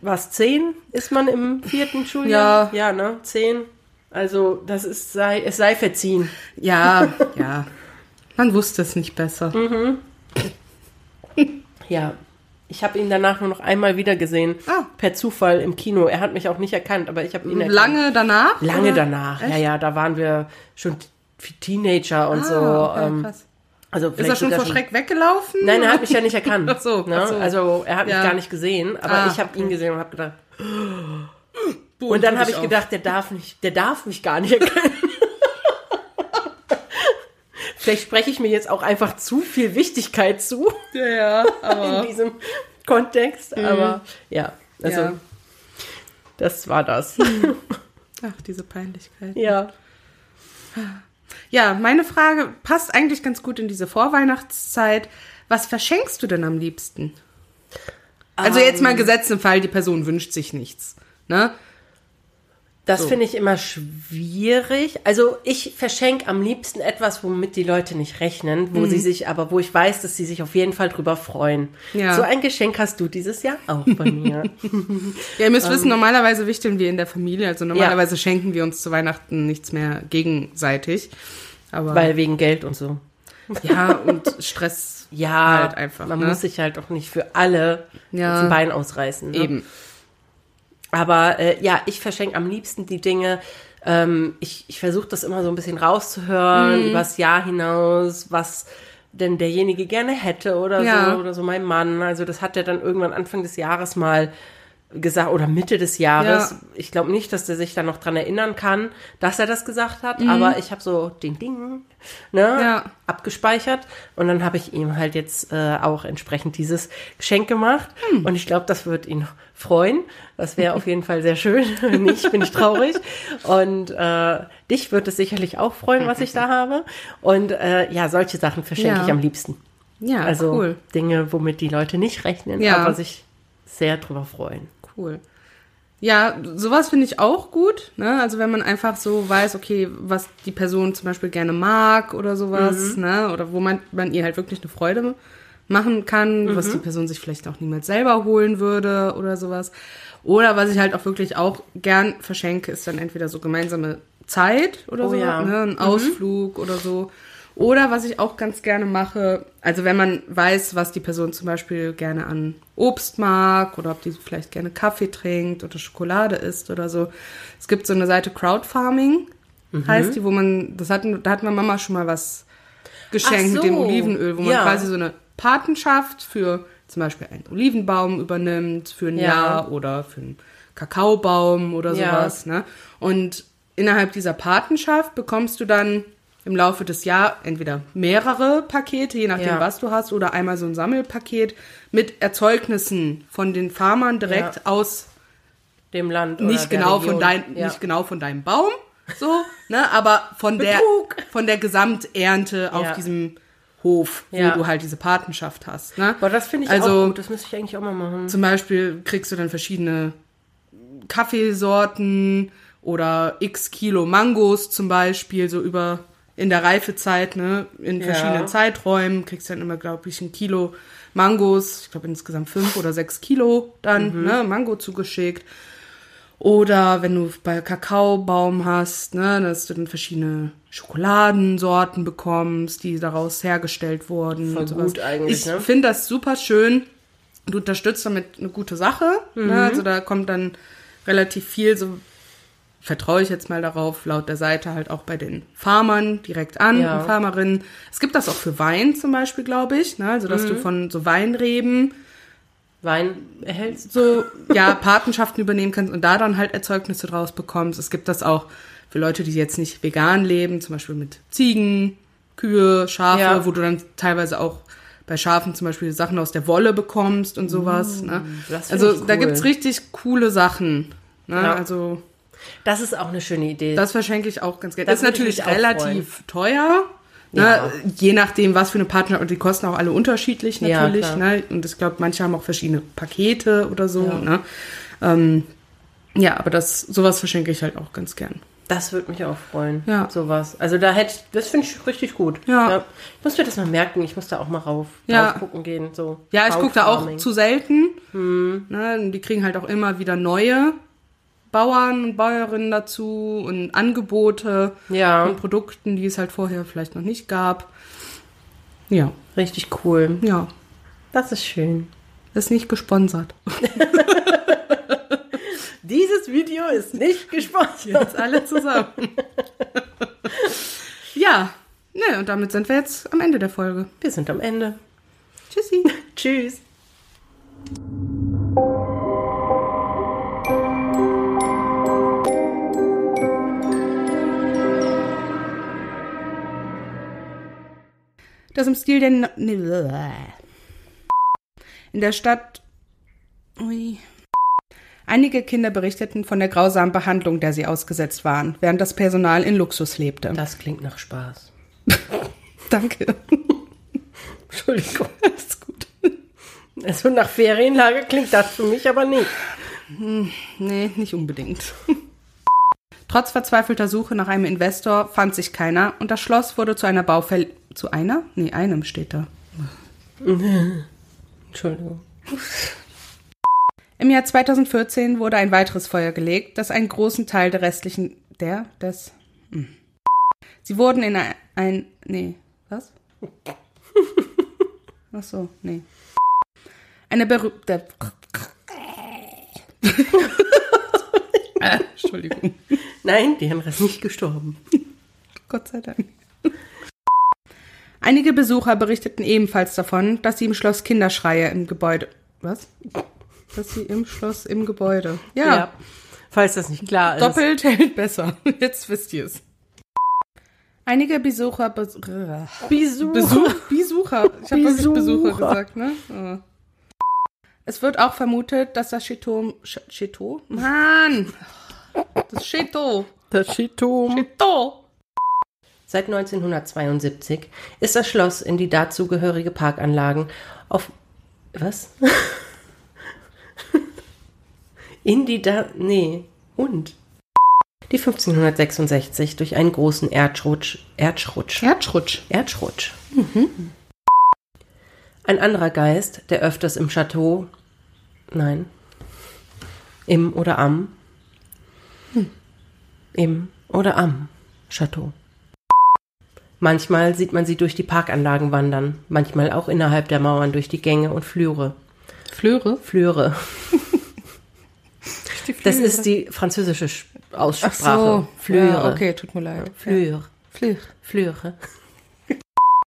was, zehn ist man im vierten Schuljahr? Ja, ne, zehn. Also, das ist, sei, es sei verziehen. Ja, ja. Man wusste es nicht besser. Ja, ich habe ihn danach nur noch einmal wieder gesehen. Ah. Per Zufall im Kino. Er hat mich auch nicht erkannt, aber ich habe ihn erkannt. Lange danach? Lange oder? danach. Ja, ja, da waren wir schon Teenager und Ah, so. okay, ähm, krass. also Ist er schon vor Schreck weggelaufen? Nein, er hat mich ja nicht erkannt. Ach so, ne? ach so. Also er hat mich Ja. gar nicht gesehen, aber Ah, ich habe ihn gesehen und habe gedacht. Boden Und dann habe ich auf. gedacht, der darf nicht, der darf mich gar nicht erkennen. Vielleicht spreche ich mir jetzt auch einfach zu viel Wichtigkeit zu Ja, ja, in aber. diesem Kontext. Aber ja, also Ja. das war das. Ach, diese Peinlichkeit. ja. Ja, meine Frage passt eigentlich ganz gut in diese Vorweihnachtszeit. Was verschenkst du denn am liebsten? Also jetzt Ähm. mal gesetzt im Fall, die Person wünscht sich nichts. Ne? Das So. finde ich immer schwierig. Also ich verschenke am liebsten etwas, womit die Leute nicht rechnen, wo sie sich aber, wo ich weiß, dass sie sich auf jeden Fall drüber freuen. Ja. So ein Geschenk hast du dieses Jahr auch von mir. Ja, ihr müsst wissen, normalerweise wichteln wir in der Familie. Also Ja. normalerweise schenken wir uns zu Weihnachten nichts mehr gegenseitig. Aber Weil wegen Geld und so. ja, und Stress Ja, halt einfach. man ne? muss sich halt auch nicht für alle Ja. ein Bein ausreißen. Ne? eben. Aber äh, ja, ich verschenke am liebsten die Dinge. Ähm, ich ich versuche das immer so ein bisschen rauszuhören, Mhm. übers Jahr hinaus, was denn derjenige gerne hätte oder Ja. so, oder so mein Mann. Also das hat er dann irgendwann Anfang des Jahres mal gesagt oder Mitte des Jahres. Ja. Ich glaube nicht, dass der sich dann noch dran erinnern kann, dass er das gesagt hat, Mhm. aber ich habe so Ding Ding ne, Ja. abgespeichert und dann habe ich ihm halt jetzt äh, auch entsprechend dieses Geschenk gemacht Hm. und ich glaube, das wird ihn freuen. Das wäre auf jeden Fall sehr schön. Wenn nicht, bin ich traurig. Und äh, dich wird es sicherlich auch freuen, was ich da habe. Und äh, ja, solche Sachen verschenke Ja. ich am liebsten. Ja, Also cool. Dinge, womit die Leute nicht rechnen, aber sich sehr drüber freuen. Cool. Ja, sowas finde ich auch gut. Ne? Also wenn man einfach so weiß, okay, was die Person zum Beispiel gerne mag oder sowas, Mhm. ne? Oder wo man, man ihr halt wirklich eine Freude machen kann, was Mhm. die Person sich vielleicht auch niemals selber holen würde oder sowas. Oder was ich halt auch wirklich auch gern verschenke, ist dann entweder so gemeinsame Zeit oder Oh so, ja. ne? ein Ausflug oder so. Oder was ich auch ganz gerne mache, also wenn man weiß, was die Person zum Beispiel gerne an Obst mag oder ob die vielleicht gerne Kaffee trinkt oder Schokolade isst oder so. Es gibt so eine Seite Crowdfarming, heißt die, wo man, das hatten, da hatten wir Mama schon mal was geschenkt Ach mit dem so, Olivenöl, wo man ja. quasi so eine Patenschaft für zum Beispiel einen Olivenbaum übernimmt für ein Ja. Jahr oder für einen Kakaobaum oder Ja. sowas. Ne? Und innerhalb dieser Patenschaft bekommst du dann im Laufe des Jahres entweder mehrere Pakete, je nachdem, Ja. was du hast, oder einmal so ein Sammelpaket mit Erzeugnissen von den Farmern direkt Ja. aus Dem Land. nicht genau Region. von dein, ja. nicht genau von deinem Baum, so, ne, aber von der von der Gesamternte auf diesem Hof, wo du halt diese Patenschaft hast, ne? Aber das finde ich Also- auch gut. Das müsste ich eigentlich auch mal machen. Zum Beispiel kriegst du dann verschiedene Kaffeesorten oder x Kilo Mangos zum Beispiel, so über in der Reifezeit, ne, in Ja. verschiedenen Zeiträumen, kriegst du dann immer, glaube ich, ein Kilo Mangos, ich glaube insgesamt fünf oder sechs Kilo dann, Mhm. ne, Mango zugeschickt. Oder wenn du bei Kakaobaum hast, ne, dass du dann verschiedene Schokoladensorten bekommst, die daraus hergestellt wurden. Voll gut eigentlich, Ich ne? finde das super schön. Du unterstützt damit eine gute Sache. Mhm. Ne? Also da kommt dann relativ viel, so vertraue ich jetzt mal darauf, laut der Seite halt auch bei den Farmern direkt an Ja. und Farmerinnen. Es gibt das auch für Wein zum Beispiel, glaube ich. Ne? Also dass du Mhm. von so Weinreben Wein erhältst. so ja Patenschaften übernehmen kannst und da dann halt Erzeugnisse draus bekommst. Es gibt das auch für Leute, die jetzt nicht vegan leben, zum Beispiel mit Ziegen, Kühe, Schafe, Ja. wo du dann teilweise auch bei Schafen zum Beispiel Sachen aus der Wolle bekommst und sowas. ne? das find Also ich da cool. gibt's richtig coole Sachen. Ne? Ja. Also Das ist auch eine schöne Idee. das verschenke ich auch ganz gerne. Das ist natürlich relativ teuer. Ne? Ja. Je nachdem, was für eine Partnerschaft. Und die kosten auch alle unterschiedlich Ja, natürlich. klar. ne? Und ich glaube, manche haben auch verschiedene Pakete oder so. Ja. Ne? Ähm, ja, aber das, sowas verschenke ich halt auch ganz gern. Das würde mich auch freuen. Ja. Sowas. Also da hätte das finde ich richtig gut. Ja. Ich muss mir das mal merken. Ich muss da auch mal rauf, Ja. gucken gehen. So. Ja, ich gucke da auch zu selten. Hm. Ne? Die kriegen halt auch immer wieder neue Bauern und Bäuerinnen dazu und Angebote Ja, von Produkten, die es halt vorher vielleicht noch nicht gab. Ja, richtig cool. ja. Das ist schön. Ist nicht gesponsert. Dieses Video ist nicht gesponsert. Jetzt alle zusammen. ja, ne, und damit sind wir jetzt am Ende der Folge. Wir sind am Ende. Tschüssi. Tschüss. Das im Stil der... In der Stadt... Ui. Einige Kinder berichteten von der grausamen Behandlung, der sie ausgesetzt waren, während das Personal in Luxus lebte. Das klingt nach Spaß. Danke. Entschuldigung. Alles gut. Also nach Ferienlager klingt das für mich aber nicht. Nee, nicht unbedingt. Trotz verzweifelter Suche nach einem Investor fand sich keiner und das Schloss wurde zu einer Baufäll... Zu einer? Nee, einem steht da. Entschuldigung. Im Jahr 2014 wurde ein weiteres Feuer gelegt, das einen großen Teil der restlichen... Der? Des... Hm. Sie wurden in ein... ein nee, was? Ach so, nee. Eine berühmte... Äh, Entschuldigung. Nein, die Henry ist nicht gestorben. Gott sei Dank. Einige Besucher berichteten ebenfalls davon, dass sie im Schloss Kinderschreie im Gebäude. Was? Dass sie im Schloss im Gebäude. Ja, Falls das nicht klar ist. doppelt hält besser. Jetzt wisst ihr es. Einige Besucher. Bes Besuch. Besuch, Besucher. Ich habe wirklich Besucher. Besucher gesagt, ne? Ja. Es wird auch vermutet, dass das Chateau. Ch- Chateau? Mann! Das Chateau. Das Chitom. Chateau. Seit 1972 ist das Schloss in die dazugehörige Parkanlagen auf was? in die da nee und die 1566 durch einen großen Erdrutsch Erdrutsch Erdschrutsch. Erdrutsch. Ein anderer Geist, der öfters im Chateau nein im oder am im oder am Chateau. Manchmal sieht man sie durch die Parkanlagen wandern, manchmal auch innerhalb der Mauern durch die Gänge und Flüre. Flüre. Die Das ist die französische Sch- Ach Aussprache. so. Flüre. Ja, okay, tut mir leid. Flüre. Flöre. Flüre.